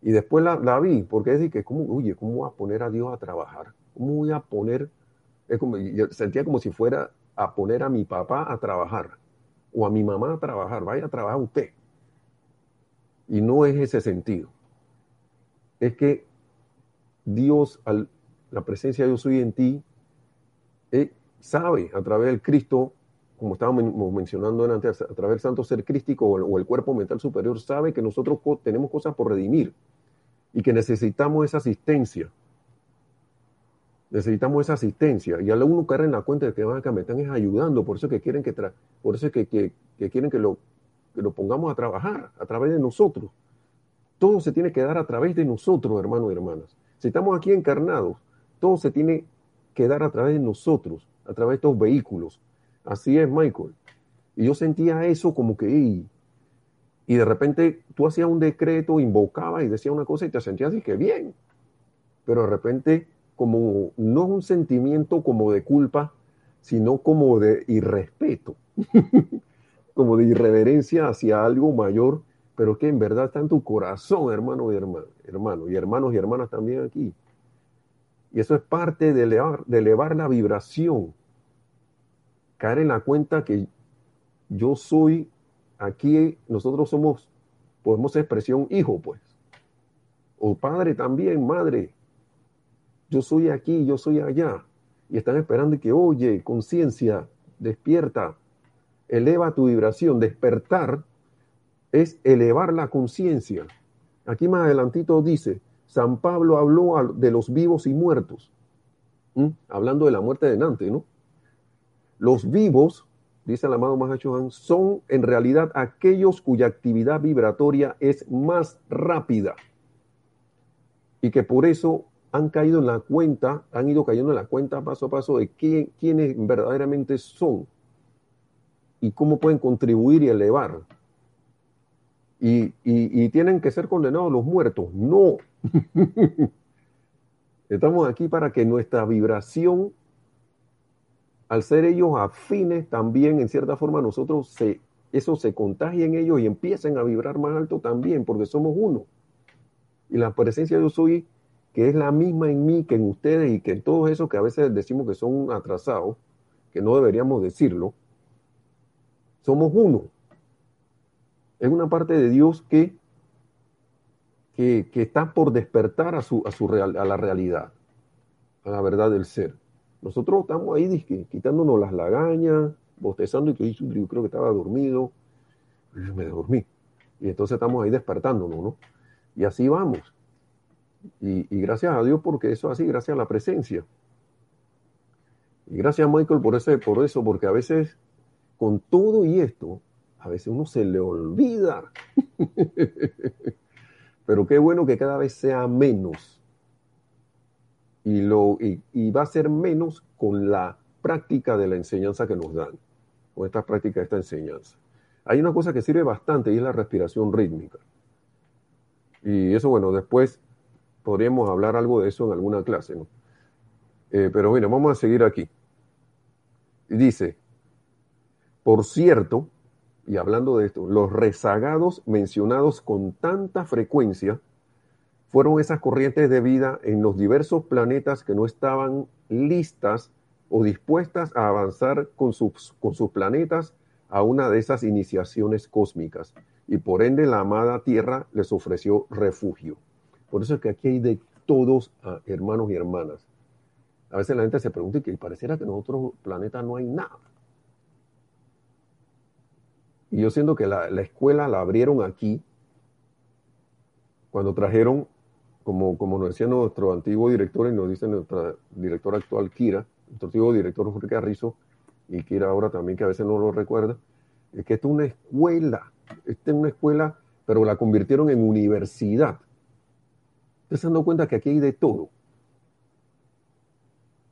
y después la, vi, porque es decir, que, ¿cómo, oye, ¿cómo voy a poner a Dios a trabajar? ¿Cómo voy a poner? Es como, yo sentía como si fuera a poner a mi papá a trabajar o a mi mamá a trabajar, vaya a trabajar usted. Y no es ese sentido. Es que Dios, al, la presencia de Dios soy en ti, eh, sabe a través del Cristo, como estábamos mencionando antes, a través del santo ser crístico o el, cuerpo mental superior, sabe que nosotros tenemos cosas por redimir y que necesitamos esa asistencia necesitamos esa asistencia. Y al uno caer en la cuenta de que van a me están ayudando, por eso que quieren que, por eso que, que, quieren que lo, que lo pongamos a trabajar a través de nosotros. Todo se tiene que dar a través de nosotros, hermanos y hermanas. Si estamos aquí encarnados, todo se tiene que dar a través de nosotros, a través de estos vehículos. Así es, Michael. Y yo sentía eso como que, y, y de repente tú hacías un decreto, invocabas y decías una cosa y te sentías y que bien. Pero de repente como no un sentimiento como de culpa, sino como de irrespeto, como de irreverencia hacia algo mayor, pero que en verdad está en tu corazón, hermano y hermano, hermano y hermanos y hermanas también aquí. Y eso es parte de elevar, de elevar la vibración, caer en la cuenta que yo soy aquí, nosotros somos, podemos expresión hijo, pues, o padre también, madre, yo soy aquí, yo soy allá. Y están esperando que, oye, conciencia, despierta, eleva tu vibración. Despertar es elevar la conciencia. Aquí más adelantito dice, San Pablo habló de los vivos y muertos, hablando de la muerte de Nante, ¿no? Los vivos, dice el amado Mahachohan, son en realidad aquellos cuya actividad vibratoria es más rápida y que por eso han caído en la cuenta, han ido cayendo en la cuenta paso a paso de quién, quiénes verdaderamente son y cómo pueden contribuir y elevar. Y, y, tienen que ser condenados los muertos. No. Estamos aquí para que nuestra vibración, al ser ellos afines, también en cierta forma nosotros se, eso se contagie en ellos y empiecen a vibrar más alto también, porque somos uno. Y la presencia de yo soy que es la misma en mí que en ustedes y que en todos esos que a veces decimos que son atrasados, que no deberíamos decirlo, somos uno. Es una parte de Dios que que, que está por despertar a, su, a, su real, a la realidad, a la verdad del ser. Nosotros estamos ahí quitándonos las lagañas, bostezando y que yo creo que estaba dormido. Y me dormí. Y entonces estamos ahí despertándonos, ¿no? Y así vamos. Y, y, gracias a Dios porque eso así, gracias a la presencia. Y gracias a Michael por, ese, por eso, porque a veces con todo y esto, a veces uno se le olvida. Pero qué bueno que cada vez sea menos. Y, lo, y, va a ser menos con la práctica de la enseñanza que nos dan, con esta práctica esta enseñanza. Hay una cosa que sirve bastante y es la respiración rítmica. Y eso, bueno, después podríamos hablar algo de eso en alguna clase, ¿no? Eh, pero bueno, vamos a seguir aquí. Dice, por cierto, y hablando de esto, los rezagados mencionados con tanta frecuencia fueron esas corrientes de vida en los diversos planetas que no estaban listas o dispuestas a avanzar con sus, con sus planetas a una de esas iniciaciones cósmicas. Y por ende la amada Tierra les ofreció refugio. Por eso es que aquí hay de todos ah, hermanos y hermanas. A veces la gente se pregunta que pareciera que en otro planeta no hay nada. Y yo siento que la, la, escuela la abrieron aquí, cuando trajeron, como, como nos decía nuestro antiguo director y nos dice nuestra directora actual, Kira, nuestro antiguo director Jorge Carrizo, y Kira ahora también, que a veces no lo recuerda, es que esta es una escuela, esta es una escuela, pero la convirtieron en universidad. Ustedes se dan cuenta que aquí hay de todo.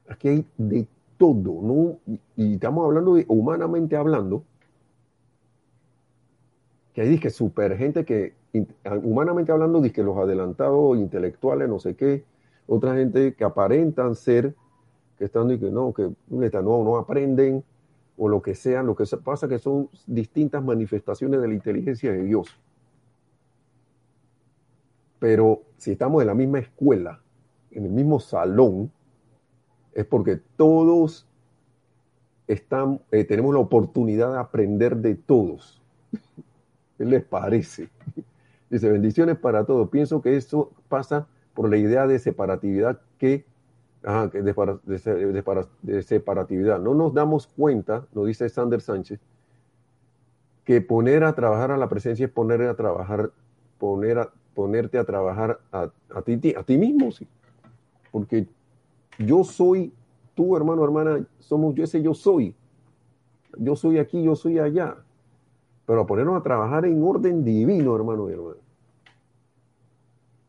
Aquí hay de todo, ¿no? Y, estamos hablando de, humanamente hablando, que hay que super gente que, humanamente hablando, que los adelantados intelectuales, no sé qué, otra gente que aparentan ser, que están y que no, que no, no aprenden, o lo que sea, lo que pasa que son distintas manifestaciones de la inteligencia de Dios. Pero si estamos en la misma escuela, en el mismo salón, es porque todos están, eh, tenemos la oportunidad de aprender de todos. ¿Qué les parece? Dice, bendiciones para todos. Pienso que eso pasa por la idea de separatividad que, ajá, de, de, de, separatividad. No nos damos cuenta, nos dice Sander Sánchez, que poner a trabajar a la presencia es poner a trabajar, poner a, ponerte a trabajar a, a, ti, a ti mismo, sí. Porque yo soy, tú hermano, hermana, somos yo ese yo soy. Yo soy aquí, yo soy allá. Pero a ponernos a trabajar en orden divino, hermano y hermana.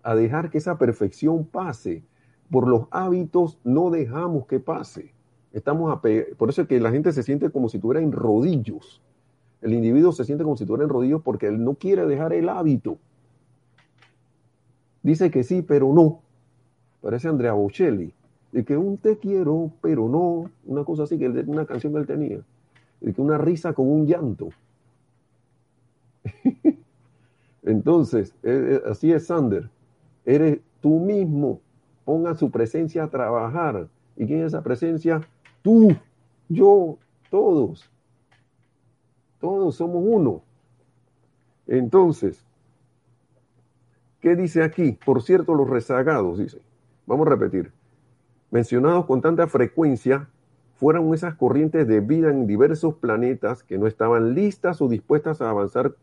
A dejar que esa perfección pase. Por los hábitos no dejamos que pase. Estamos a por eso es que la gente se siente como si estuviera en rodillos. El individuo se siente como si estuviera en rodillos porque él no quiere dejar el hábito. Dice que sí, pero no. Parece Andrea Bocelli de que un te quiero, pero no, una cosa así, que una canción que él tenía, de que una risa con un llanto. Entonces, eh, eh, así es Sander, eres tú mismo, ponga su presencia a trabajar. ¿Y quién es esa presencia? Tú, yo, todos. Todos somos uno. Entonces, ¿qué dice aquí? Por cierto, los rezagados, dice. Vamos a repetir mencionados con tanta frecuencia fueron esas corrientes de vida en diversos planetas que no estaban listas o dispuestas a avanzar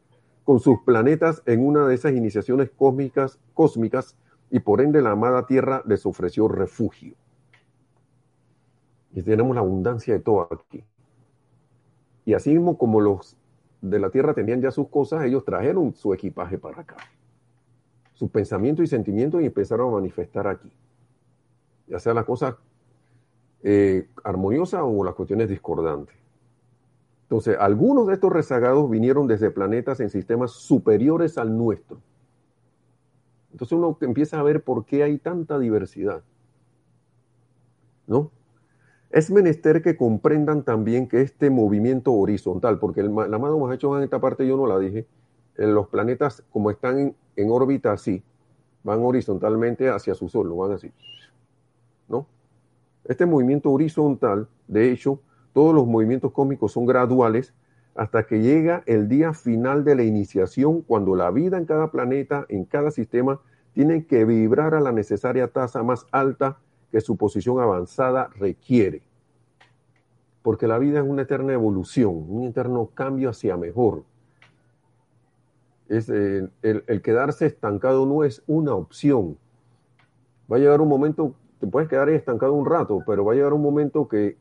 con sus planetas en una de esas iniciaciones cósmicas, y por ende la amada Tierra les ofreció refugio. Y tenemos la abundancia de todo aquí. Y así mismo como los de la Tierra tenían ya sus cosas, ellos trajeron su equipaje para acá. Sus pensamientos y sentimientos y empezaron a manifestar aquí ya sea la cosa eh, armoniosa o las cuestiones discordantes. Entonces, algunos de estos rezagados vinieron desde planetas en sistemas superiores al nuestro. Entonces uno empieza a ver por qué hay tanta diversidad. ¿No? Es menester que comprendan también que este movimiento horizontal, porque el, la amado hecho en esta parte yo no la dije, en los planetas como están en, en órbita así, van horizontalmente hacia su sol, no van así. ¿no? Este movimiento horizontal, de hecho, todos los movimientos cósmicos son graduales hasta que llega el día final de la iniciación, cuando la vida en cada planeta, en cada sistema, tienen que vibrar a la necesaria tasa más alta que su posición avanzada requiere. Porque la vida es una eterna evolución, un eterno cambio hacia mejor. Eh, el, el quedarse estancado no es una opción. Va a llegar un momento, te puedes quedar estancado un rato, pero va a llegar un momento que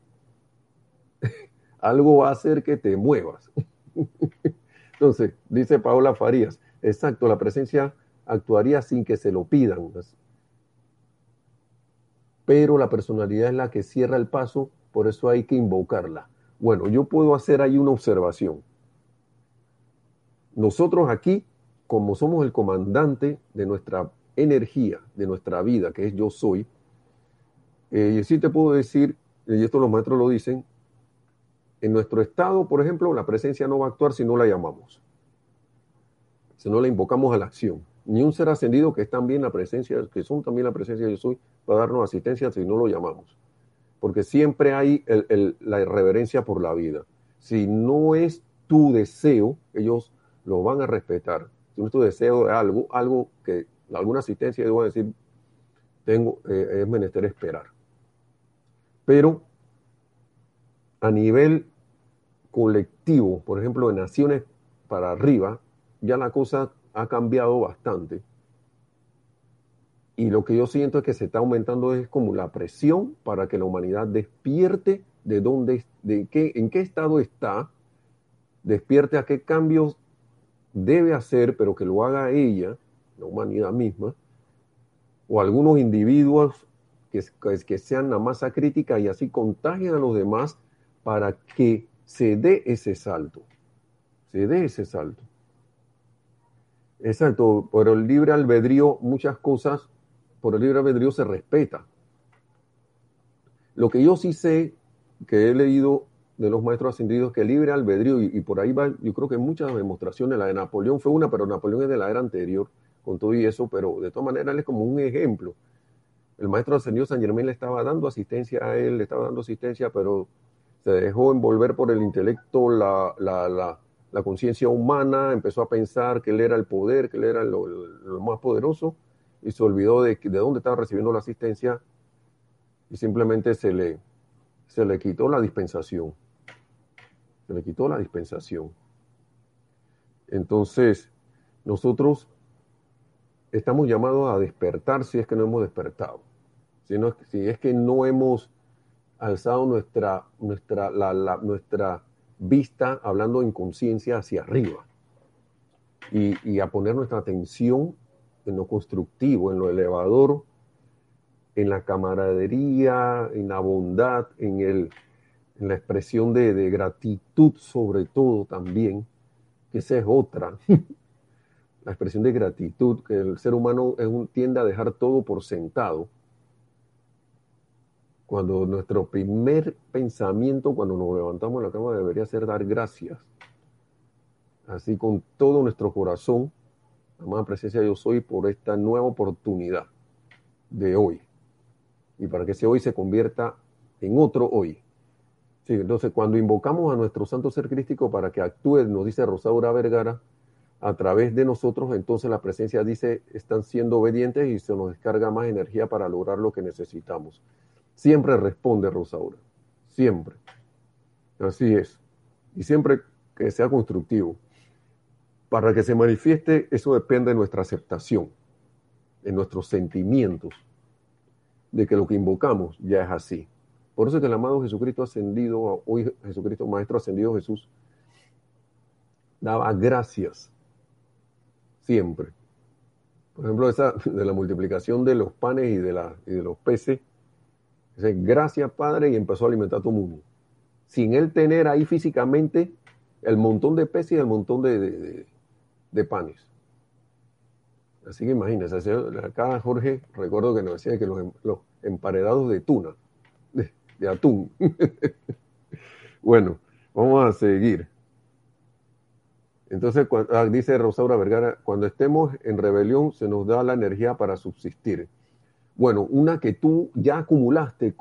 algo va a hacer que te muevas. Entonces, dice Paola Farías, exacto, la presencia actuaría sin que se lo pidan. Pero la personalidad es la que cierra el paso, por eso hay que invocarla. Bueno, yo puedo hacer ahí una observación. Nosotros aquí, como somos el comandante de nuestra energía, de nuestra vida, que es yo soy, eh, y sí te puedo decir, y esto los maestros lo dicen, en nuestro estado, por ejemplo, la presencia no va a actuar si no la llamamos, si no la invocamos a la acción. Ni un ser ascendido que es también la presencia, que son también la presencia de yo soy, va a darnos asistencia si no lo llamamos. Porque siempre hay la irreverencia por la vida. Si no es tu deseo, ellos lo van a respetar. Si no es tu deseo de algo, algo que alguna asistencia, ellos van a decir, tengo, eh, es menester esperar. Pero a nivel colectivo, por ejemplo, de naciones para arriba, ya la cosa ha cambiado bastante. Y lo que yo siento es que se está aumentando es como la presión para que la humanidad despierte de dónde, de qué, en qué estado está, despierte a qué cambios debe hacer, pero que lo haga ella, la humanidad misma, o algunos individuos que, que sean la masa crítica y así contagien a los demás para que se dé ese salto, se dé ese salto. Exacto, por el libre albedrío muchas cosas, por el libre albedrío se respeta. Lo que yo sí sé, que he leído de los maestros ascendidos, que el libre albedrío, y, por ahí va, yo creo que muchas demostraciones, la de Napoleón fue una, pero Napoleón es de la era anterior, con todo y eso, pero de todas maneras él es como un ejemplo. El maestro ascendido San Germán le estaba dando asistencia a él, le estaba dando asistencia, pero se dejó envolver por el intelecto, la, la, la, la conciencia humana, empezó a pensar que él era el poder, que él era lo, lo más poderoso, y se olvidó de, de dónde estaba recibiendo la asistencia y simplemente se le, se le quitó la dispensación. Se le quitó la dispensación. Entonces, nosotros estamos llamados a despertar si es que no hemos despertado. Si, no, si es que no hemos alzado nuestra, nuestra, nuestra vista, hablando en conciencia, hacia arriba. Y, a poner nuestra atención en lo constructivo, en lo elevador, en la camaradería, en la bondad, en, el, en la expresión de, gratitud sobre todo también, que esa es otra. la expresión de gratitud, que el ser humano tiende a dejar todo por sentado cuando nuestro primer pensamiento cuando nos levantamos de la cama debería ser dar gracias. Así con todo nuestro corazón, amada presencia yo soy por esta nueva oportunidad de hoy. Y para que ese hoy se convierta en otro hoy. Sí, entonces, cuando invocamos a nuestro santo ser crístico para que actúe, nos dice Rosaura Vergara, a través de nosotros, entonces la presencia dice, están siendo obedientes y se nos descarga más energía para lograr lo que necesitamos. Siempre responde Rosaura. Siempre. Así es. Y siempre que sea constructivo. Para que se manifieste, eso depende de nuestra aceptación, de nuestros sentimientos, de que lo que invocamos ya es así. Por eso es que el amado Jesucristo ascendido, hoy Jesucristo Maestro ascendido Jesús, daba gracias siempre. Por ejemplo, esa de la multiplicación de los panes y de, la, y de los peces, Gracias Padre, y empezó a alimentar el mundo. Sin él tener ahí físicamente el montón de peces y el montón de, de, panes. Así que imagínense, acá Jorge, recuerdo que nos decía que los, em, emparedados de tuna, de, de atún. bueno, vamos a seguir. Entonces, cuando, ah, dice Rosaura Vergara, cuando estemos en rebelión se nos da la energía para subsistir. Bueno, una que tú ya acumulaste,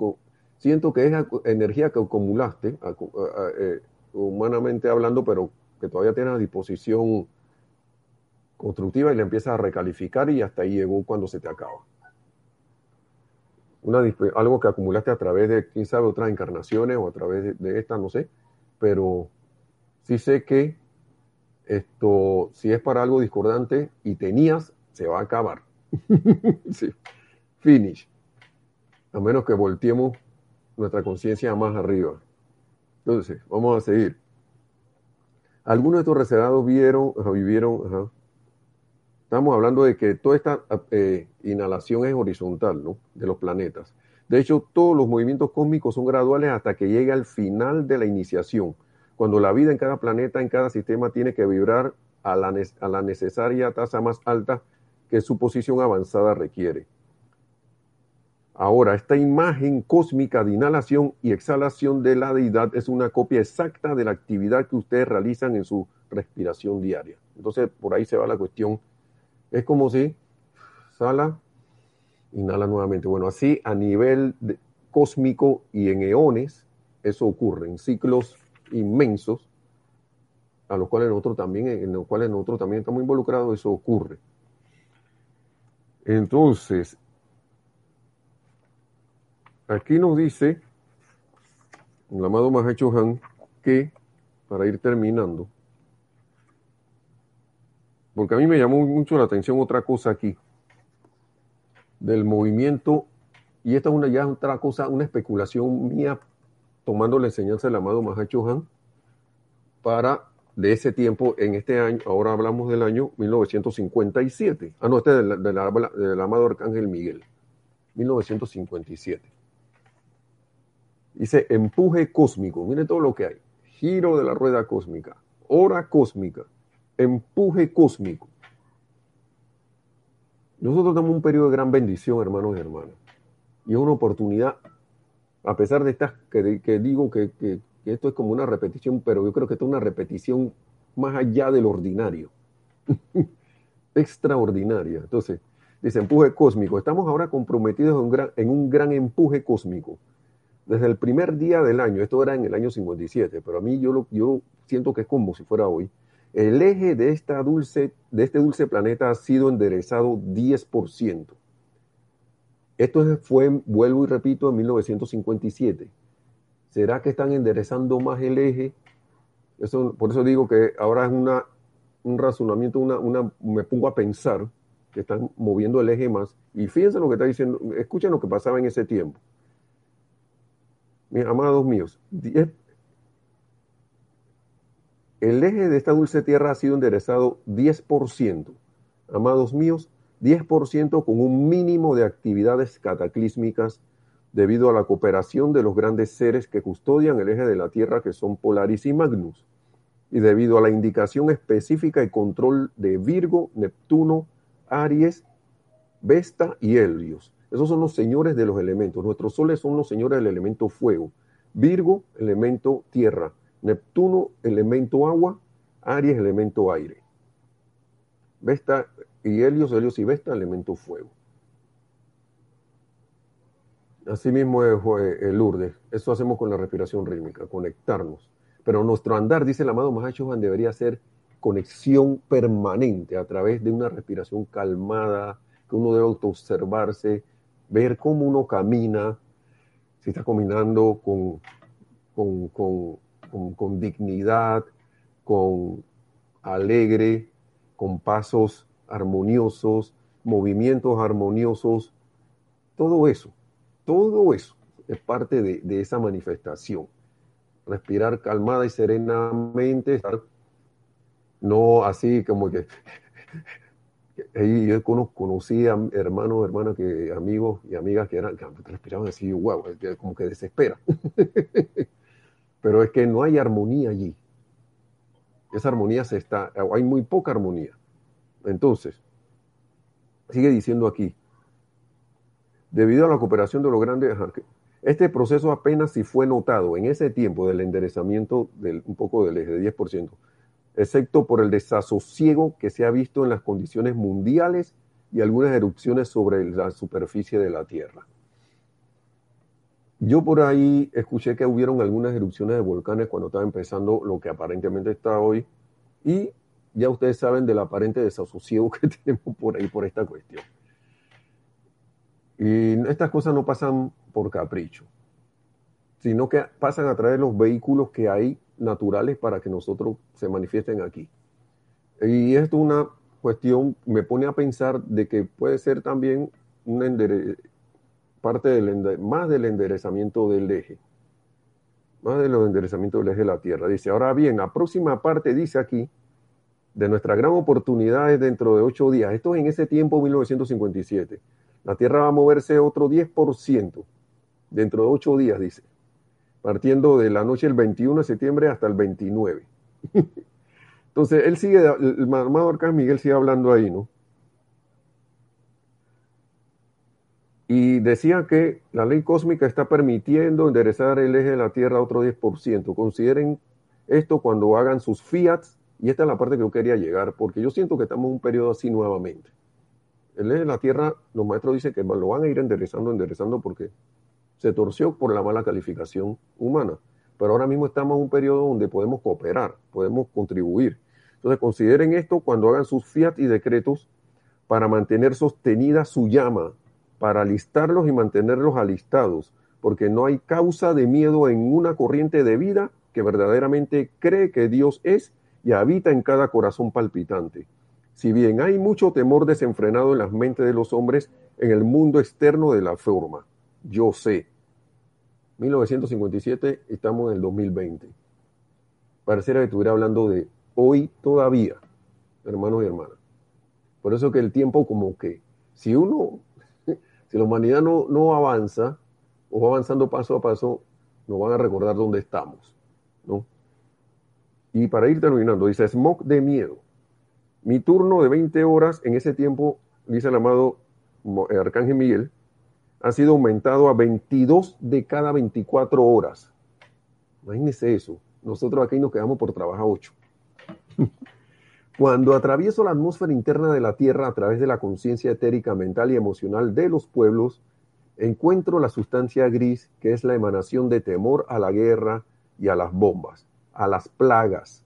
siento que es energía que acumulaste, eh, humanamente hablando, pero que todavía tienes a disposición constructiva y la empiezas a recalificar y hasta ahí llegó cuando se te acaba. Una, algo que acumulaste a través de, quién sabe, otras encarnaciones o a través de, de esta, no sé, pero sí sé que esto, si es para algo discordante y tenías, se va a acabar. sí. Finish. A menos que volteemos nuestra conciencia más arriba. Entonces, vamos a seguir. Algunos de estos reservados vieron, vivieron, estamos hablando de que toda esta eh, inhalación es horizontal, ¿no? De los planetas. De hecho, todos los movimientos cósmicos son graduales hasta que llegue al final de la iniciación cuando la vida en cada planeta, en cada sistema, tiene que vibrar a la, a la necesaria tasa más alta que su posición avanzada requiere. Ahora, esta imagen cósmica de inhalación y exhalación de la deidad es una copia exacta de la actividad que ustedes realizan en su respiración diaria. Entonces, por ahí se va la cuestión. Es como si sala, inhala nuevamente. Bueno, así a nivel cósmico y en eones, eso ocurre en ciclos inmensos a los cuales nosotros también, en los cuales nosotros también estamos involucrados, eso ocurre. Entonces, aquí nos dice el amado Mahacho Han que, para ir terminando, porque a mí me llamó mucho la atención otra cosa aquí, del movimiento, y esta es una ya otra cosa, una especulación mía tomando la enseñanza del amado Mahacho Han para de ese tiempo, en este año, ahora hablamos del año 1957. Ah, no, este es del, del, amado Arcángel Miguel, 1957. Dice empuje cósmico, mire todo lo que hay. Giro de la rueda cósmica, hora cósmica, empuje cósmico. Nosotros tenemos un periodo de gran bendición, hermanos y hermanas. Y es una oportunidad a pesar de estas que, digo que, esto es como una repetición, pero yo creo que esto es una repetición más allá del ordinario, extraordinaria. Entonces, dice empuje cósmico. Estamos ahora comprometidos en un, gran, en un gran empuje cósmico. Desde el primer día del año, esto era en el año 57, pero a mí yo, lo, yo siento que es como si fuera hoy. El eje de, esta dulce, de este dulce planeta ha sido enderezado 10%. Esto fue, vuelvo y repito, en 1957. ¿Será que están enderezando más el eje? Eso, por eso digo que ahora es una, un razonamiento, una, una, me pongo a pensar que están moviendo el eje más. Y fíjense lo que está diciendo, escuchen lo que pasaba en ese tiempo. Amados míos, el eje de esta dulce tierra ha sido enderezado 10%. Amados míos, 10% con un mínimo de actividades cataclísmicas debido a la cooperación de los grandes seres que custodian el eje de la Tierra, que son Polaris y Magnus, y debido a la indicación específica y control de Virgo, Neptuno, Aries, Vesta y Helios. Esos son los señores de los elementos. Nuestros soles son los señores del elemento fuego. Virgo, elemento tierra. Neptuno, elemento agua. Aries, elemento aire. Vesta, y Helios, Helios y Vesta, elemento fuego. Así mismo es el Lourdes. Eso hacemos con la respiración rítmica, conectarnos. Pero nuestro andar, dice el amado Mahachohan, debería ser conexión permanente a través de una respiración calmada, que uno debe autoobservarse, ver cómo uno camina, si está caminando con, con, con, con dignidad, con alegre, con pasos armoniosos, movimientos armoniosos, todo eso, todo eso es parte de, esa manifestación. Respirar calmada y serenamente, estar no así como que yo conocía hermanos, hermanas, que, amigos y amigas que eran que respiraban así, wow, como que desespera. Pero es que no hay armonía allí. Esa armonía se está, hay muy poca armonía. Entonces, sigue diciendo aquí, debido a la cooperación de los grandes, este proceso apenas si fue notado en ese tiempo del enderezamiento del, un poco del eje de 10%, excepto por el desasosiego que se ha visto en las condiciones mundiales y algunas erupciones sobre la superficie de la Tierra. Yo por ahí escuché que hubieron algunas erupciones de volcanes cuando estaba empezando lo que aparentemente está hoy y ya ustedes saben del aparente desasosiego que tenemos por ahí por esta cuestión. Y estas cosas no pasan por capricho, sino que pasan a través de los vehículos que hay naturales para que nosotros se manifiesten aquí. Y esto es una cuestión, me pone a pensar de que puede ser también parte del más del enderezamiento del eje, más de los enderezamientos del eje de la Tierra. Dice, ahora bien, la próxima parte dice aquí, de nuestra gran oportunidad es dentro de ocho días. Esto es en ese tiempo, 1957. La Tierra va a moverse otro 10% dentro de ocho días, dice, partiendo de la noche del 21 de septiembre hasta el 29. Entonces, él sigue, el hermano Arcángel Miguel sigue hablando ahí, ¿no? Y decía que la ley cósmica está permitiendo enderezar el eje de la Tierra otro 10%. Consideren esto cuando hagan sus fiats, y esta es la parte que yo quería llegar, porque yo siento que estamos en un periodo así nuevamente. El eje de la Tierra, los maestros dicen que lo van a ir enderezando, enderezando, porque se torció por la mala calificación humana. Pero ahora mismo estamos en un periodo donde podemos cooperar, podemos contribuir. Entonces consideren esto cuando hagan sus fiat y decretos para mantener sostenida su llama, para alistarlos y mantenerlos alistados, porque no hay causa de miedo en una corriente de vida que verdaderamente cree que Dios es y habita en cada corazón palpitante. Si bien hay mucho temor desenfrenado en las mentes de los hombres en el mundo externo de la forma, yo sé. 1957, estamos en el 2020. Pareciera que estuviera hablando de hoy todavía, hermanos y hermanas. Por eso que el tiempo como que, si uno, si la humanidad no, no avanza, o va avanzando paso a paso, nos van a recordar dónde estamos, ¿no? Y para ir terminando, dice, smog de miedo. Mi turno de 20 horas en ese tiempo, dice el amado Arcángel Miguel, ha sido aumentado a 22 de cada 24 horas. Imagínense eso. Nosotros aquí nos quedamos por trabajar 8. Cuando atravieso la atmósfera interna de la Tierra a través de la conciencia etérica, mental y emocional de los pueblos, encuentro la sustancia gris que es la emanación de temor a la guerra y a las bombas, a las plagas,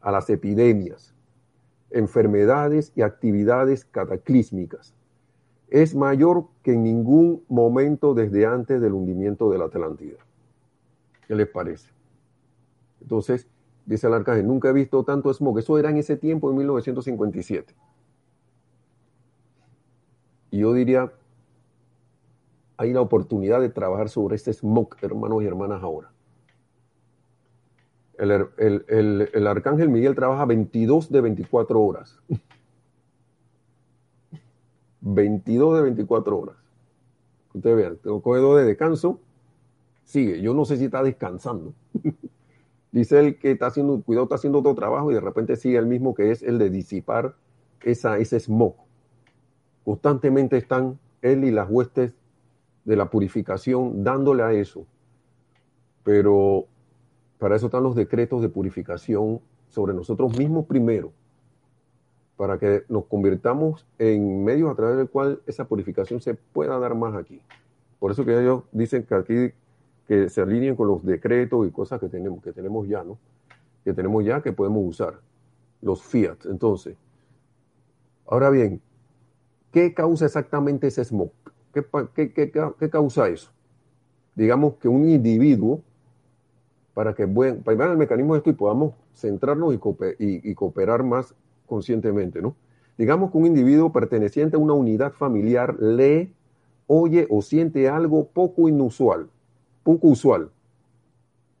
a las epidemias, enfermedades y actividades cataclísmicas. Es mayor que en ningún momento desde antes del hundimiento de la Atlántida. ¿Qué les parece? Entonces, dice el arcángel, nunca he visto tanto smog. Eso era en ese tiempo, en 1957. Y yo diría, hay la oportunidad de trabajar sobre este smog, hermanos y hermanas, ahora. El, arcángel Miguel trabaja 22 de 24 horas. 22 de 24 horas. Ustedes vean, tengo coge dos de descanso, sigue. Yo no sé si está descansando. Dice él que está haciendo, cuidado, está haciendo otro trabajo y de repente sigue el mismo que es el de disipar esa, ese smog. Constantemente están él y las huestes de la purificación dándole a eso. Pero para eso están los decretos de purificación sobre nosotros mismos primero, para que nos convirtamos en medios a través del cual esa purificación se pueda dar más aquí. Por eso que ellos dicen que aquí que se alineen con los decretos y cosas que tenemos, que tenemos ya, ¿no? Que tenemos ya que podemos usar, los fiat. Entonces, ahora bien, ¿qué causa exactamente ese smog? ¿Qué, qué, causa eso? Digamos que un individuo, para que vean, el mecanismo de esto y podamos centrarnos y cooperar más conscientemente, ¿no? Digamos que un individuo perteneciente a una unidad familiar lee, oye o siente algo poco inusual, poco usual.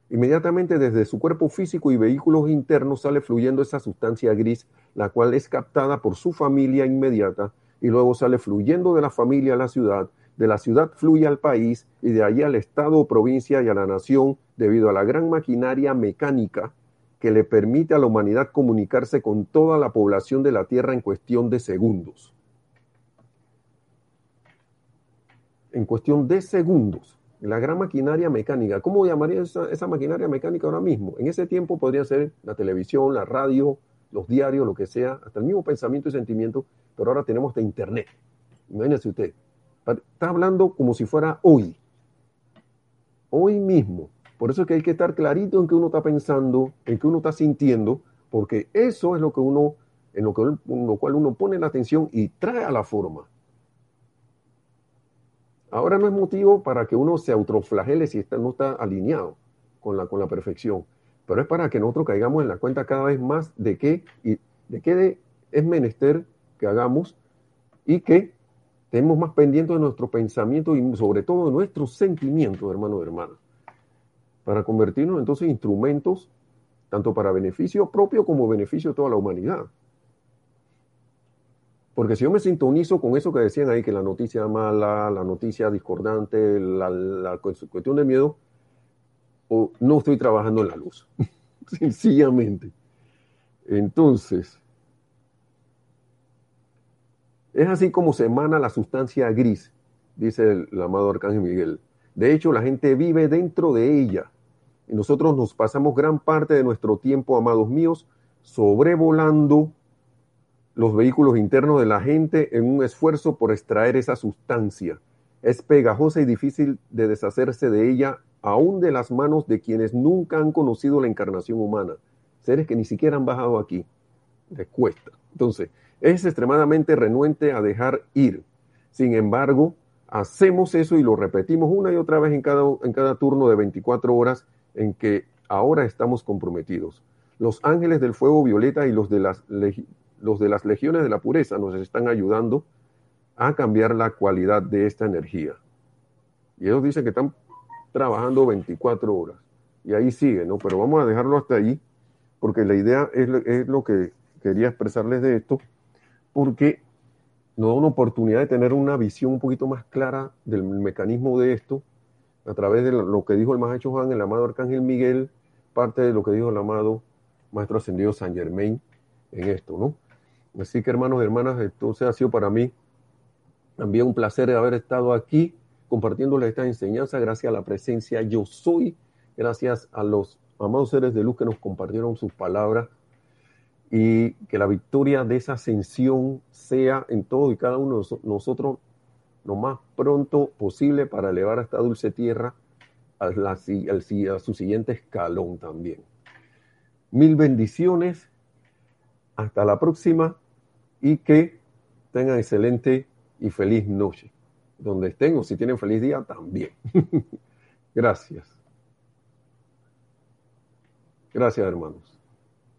Inmediatamente desde su cuerpo físico y vehículos internos sale fluyendo esa sustancia gris, la cual es captada por su familia inmediata y luego sale fluyendo de la familia a la ciudad, de la ciudad fluye al país y de allí al estado provincia y a la nación debido a la gran maquinaria mecánica que le permite a la humanidad comunicarse con toda la población de la Tierra en cuestión de segundos. En cuestión de segundos la gran maquinaria mecánica. ¿Cómo llamaría esa, maquinaria mecánica ahora mismo? En ese tiempo podría ser la televisión, la radio, los diarios, lo que sea, hasta el mismo pensamiento y sentimiento, pero ahora tenemos de Internet. Imagínese usted. Está hablando como si fuera hoy. Hoy mismo. Por eso es que hay que estar clarito en qué uno está pensando, en qué uno está sintiendo, porque eso es lo que uno, en lo, que, lo cual uno pone la atención y trae a la forma. Ahora no es motivo para que uno se autoflagele si está, no está alineado con la, con la perfección, pero es para que nosotros caigamos en la cuenta cada vez más de qué, y, de qué es menester que hagamos y que estemos más pendientes de nuestro pensamiento y sobre todo de nuestros sentimientos, hermanos y hermanas, para convertirnos entonces en instrumentos tanto para beneficio propio como beneficio de toda la humanidad. Porque si yo me sintonizo con eso que decían ahí, que la noticia mala, la noticia discordante, la, la cuestión de miedo, o no estoy trabajando en la luz, sencillamente. Entonces, es así como se emana la sustancia gris, dice el, amado Arcángel Miguel. De hecho, la gente vive dentro de ella. Y nosotros nos pasamos gran parte de nuestro tiempo, amados míos, sobrevolando los vehículos internos de la gente en un esfuerzo por extraer esa sustancia. Es pegajosa y difícil de deshacerse de ella, aún de las manos de quienes nunca han conocido la encarnación humana, seres que ni siquiera han bajado aquí. Les cuesta. Entonces, es extremadamente renuente a dejar ir. Sin embargo, hacemos eso y lo repetimos una y otra vez en cada, en cada turno de 24 horas en que ahora estamos comprometidos. Los ángeles del fuego violeta y los de las los de las legiones de la pureza nos están ayudando a cambiar la cualidad de esta energía. Y ellos dicen que están trabajando 24 horas. Y ahí sigue, ¿no? Pero vamos a dejarlo hasta ahí, porque la idea es, es lo que quería expresarles de esto, porque nos da una oportunidad de tener una visión un poquito más clara del mecanismo de esto, a través de lo que dijo el Maestro Juan, el amado Arcángel Miguel, parte de lo que dijo el amado Maestro Ascendido San Germain en esto, ¿no? Así que hermanos y hermanas, entonces ha sido para mí también un placer haber estado aquí compartiéndoles esta enseñanza gracias a la presencia yo soy, gracias a los amados seres de luz que nos compartieron sus palabras. Y que la victoria de esa ascensión sea en todo y cada uno de nosotros lo más pronto posible para elevar a esta dulce tierra a, a su siguiente escalón también. Mil bendiciones. Hasta la próxima y que tengan excelente y feliz noche. Donde estén o si tienen feliz día también. Gracias. Gracias, hermanos.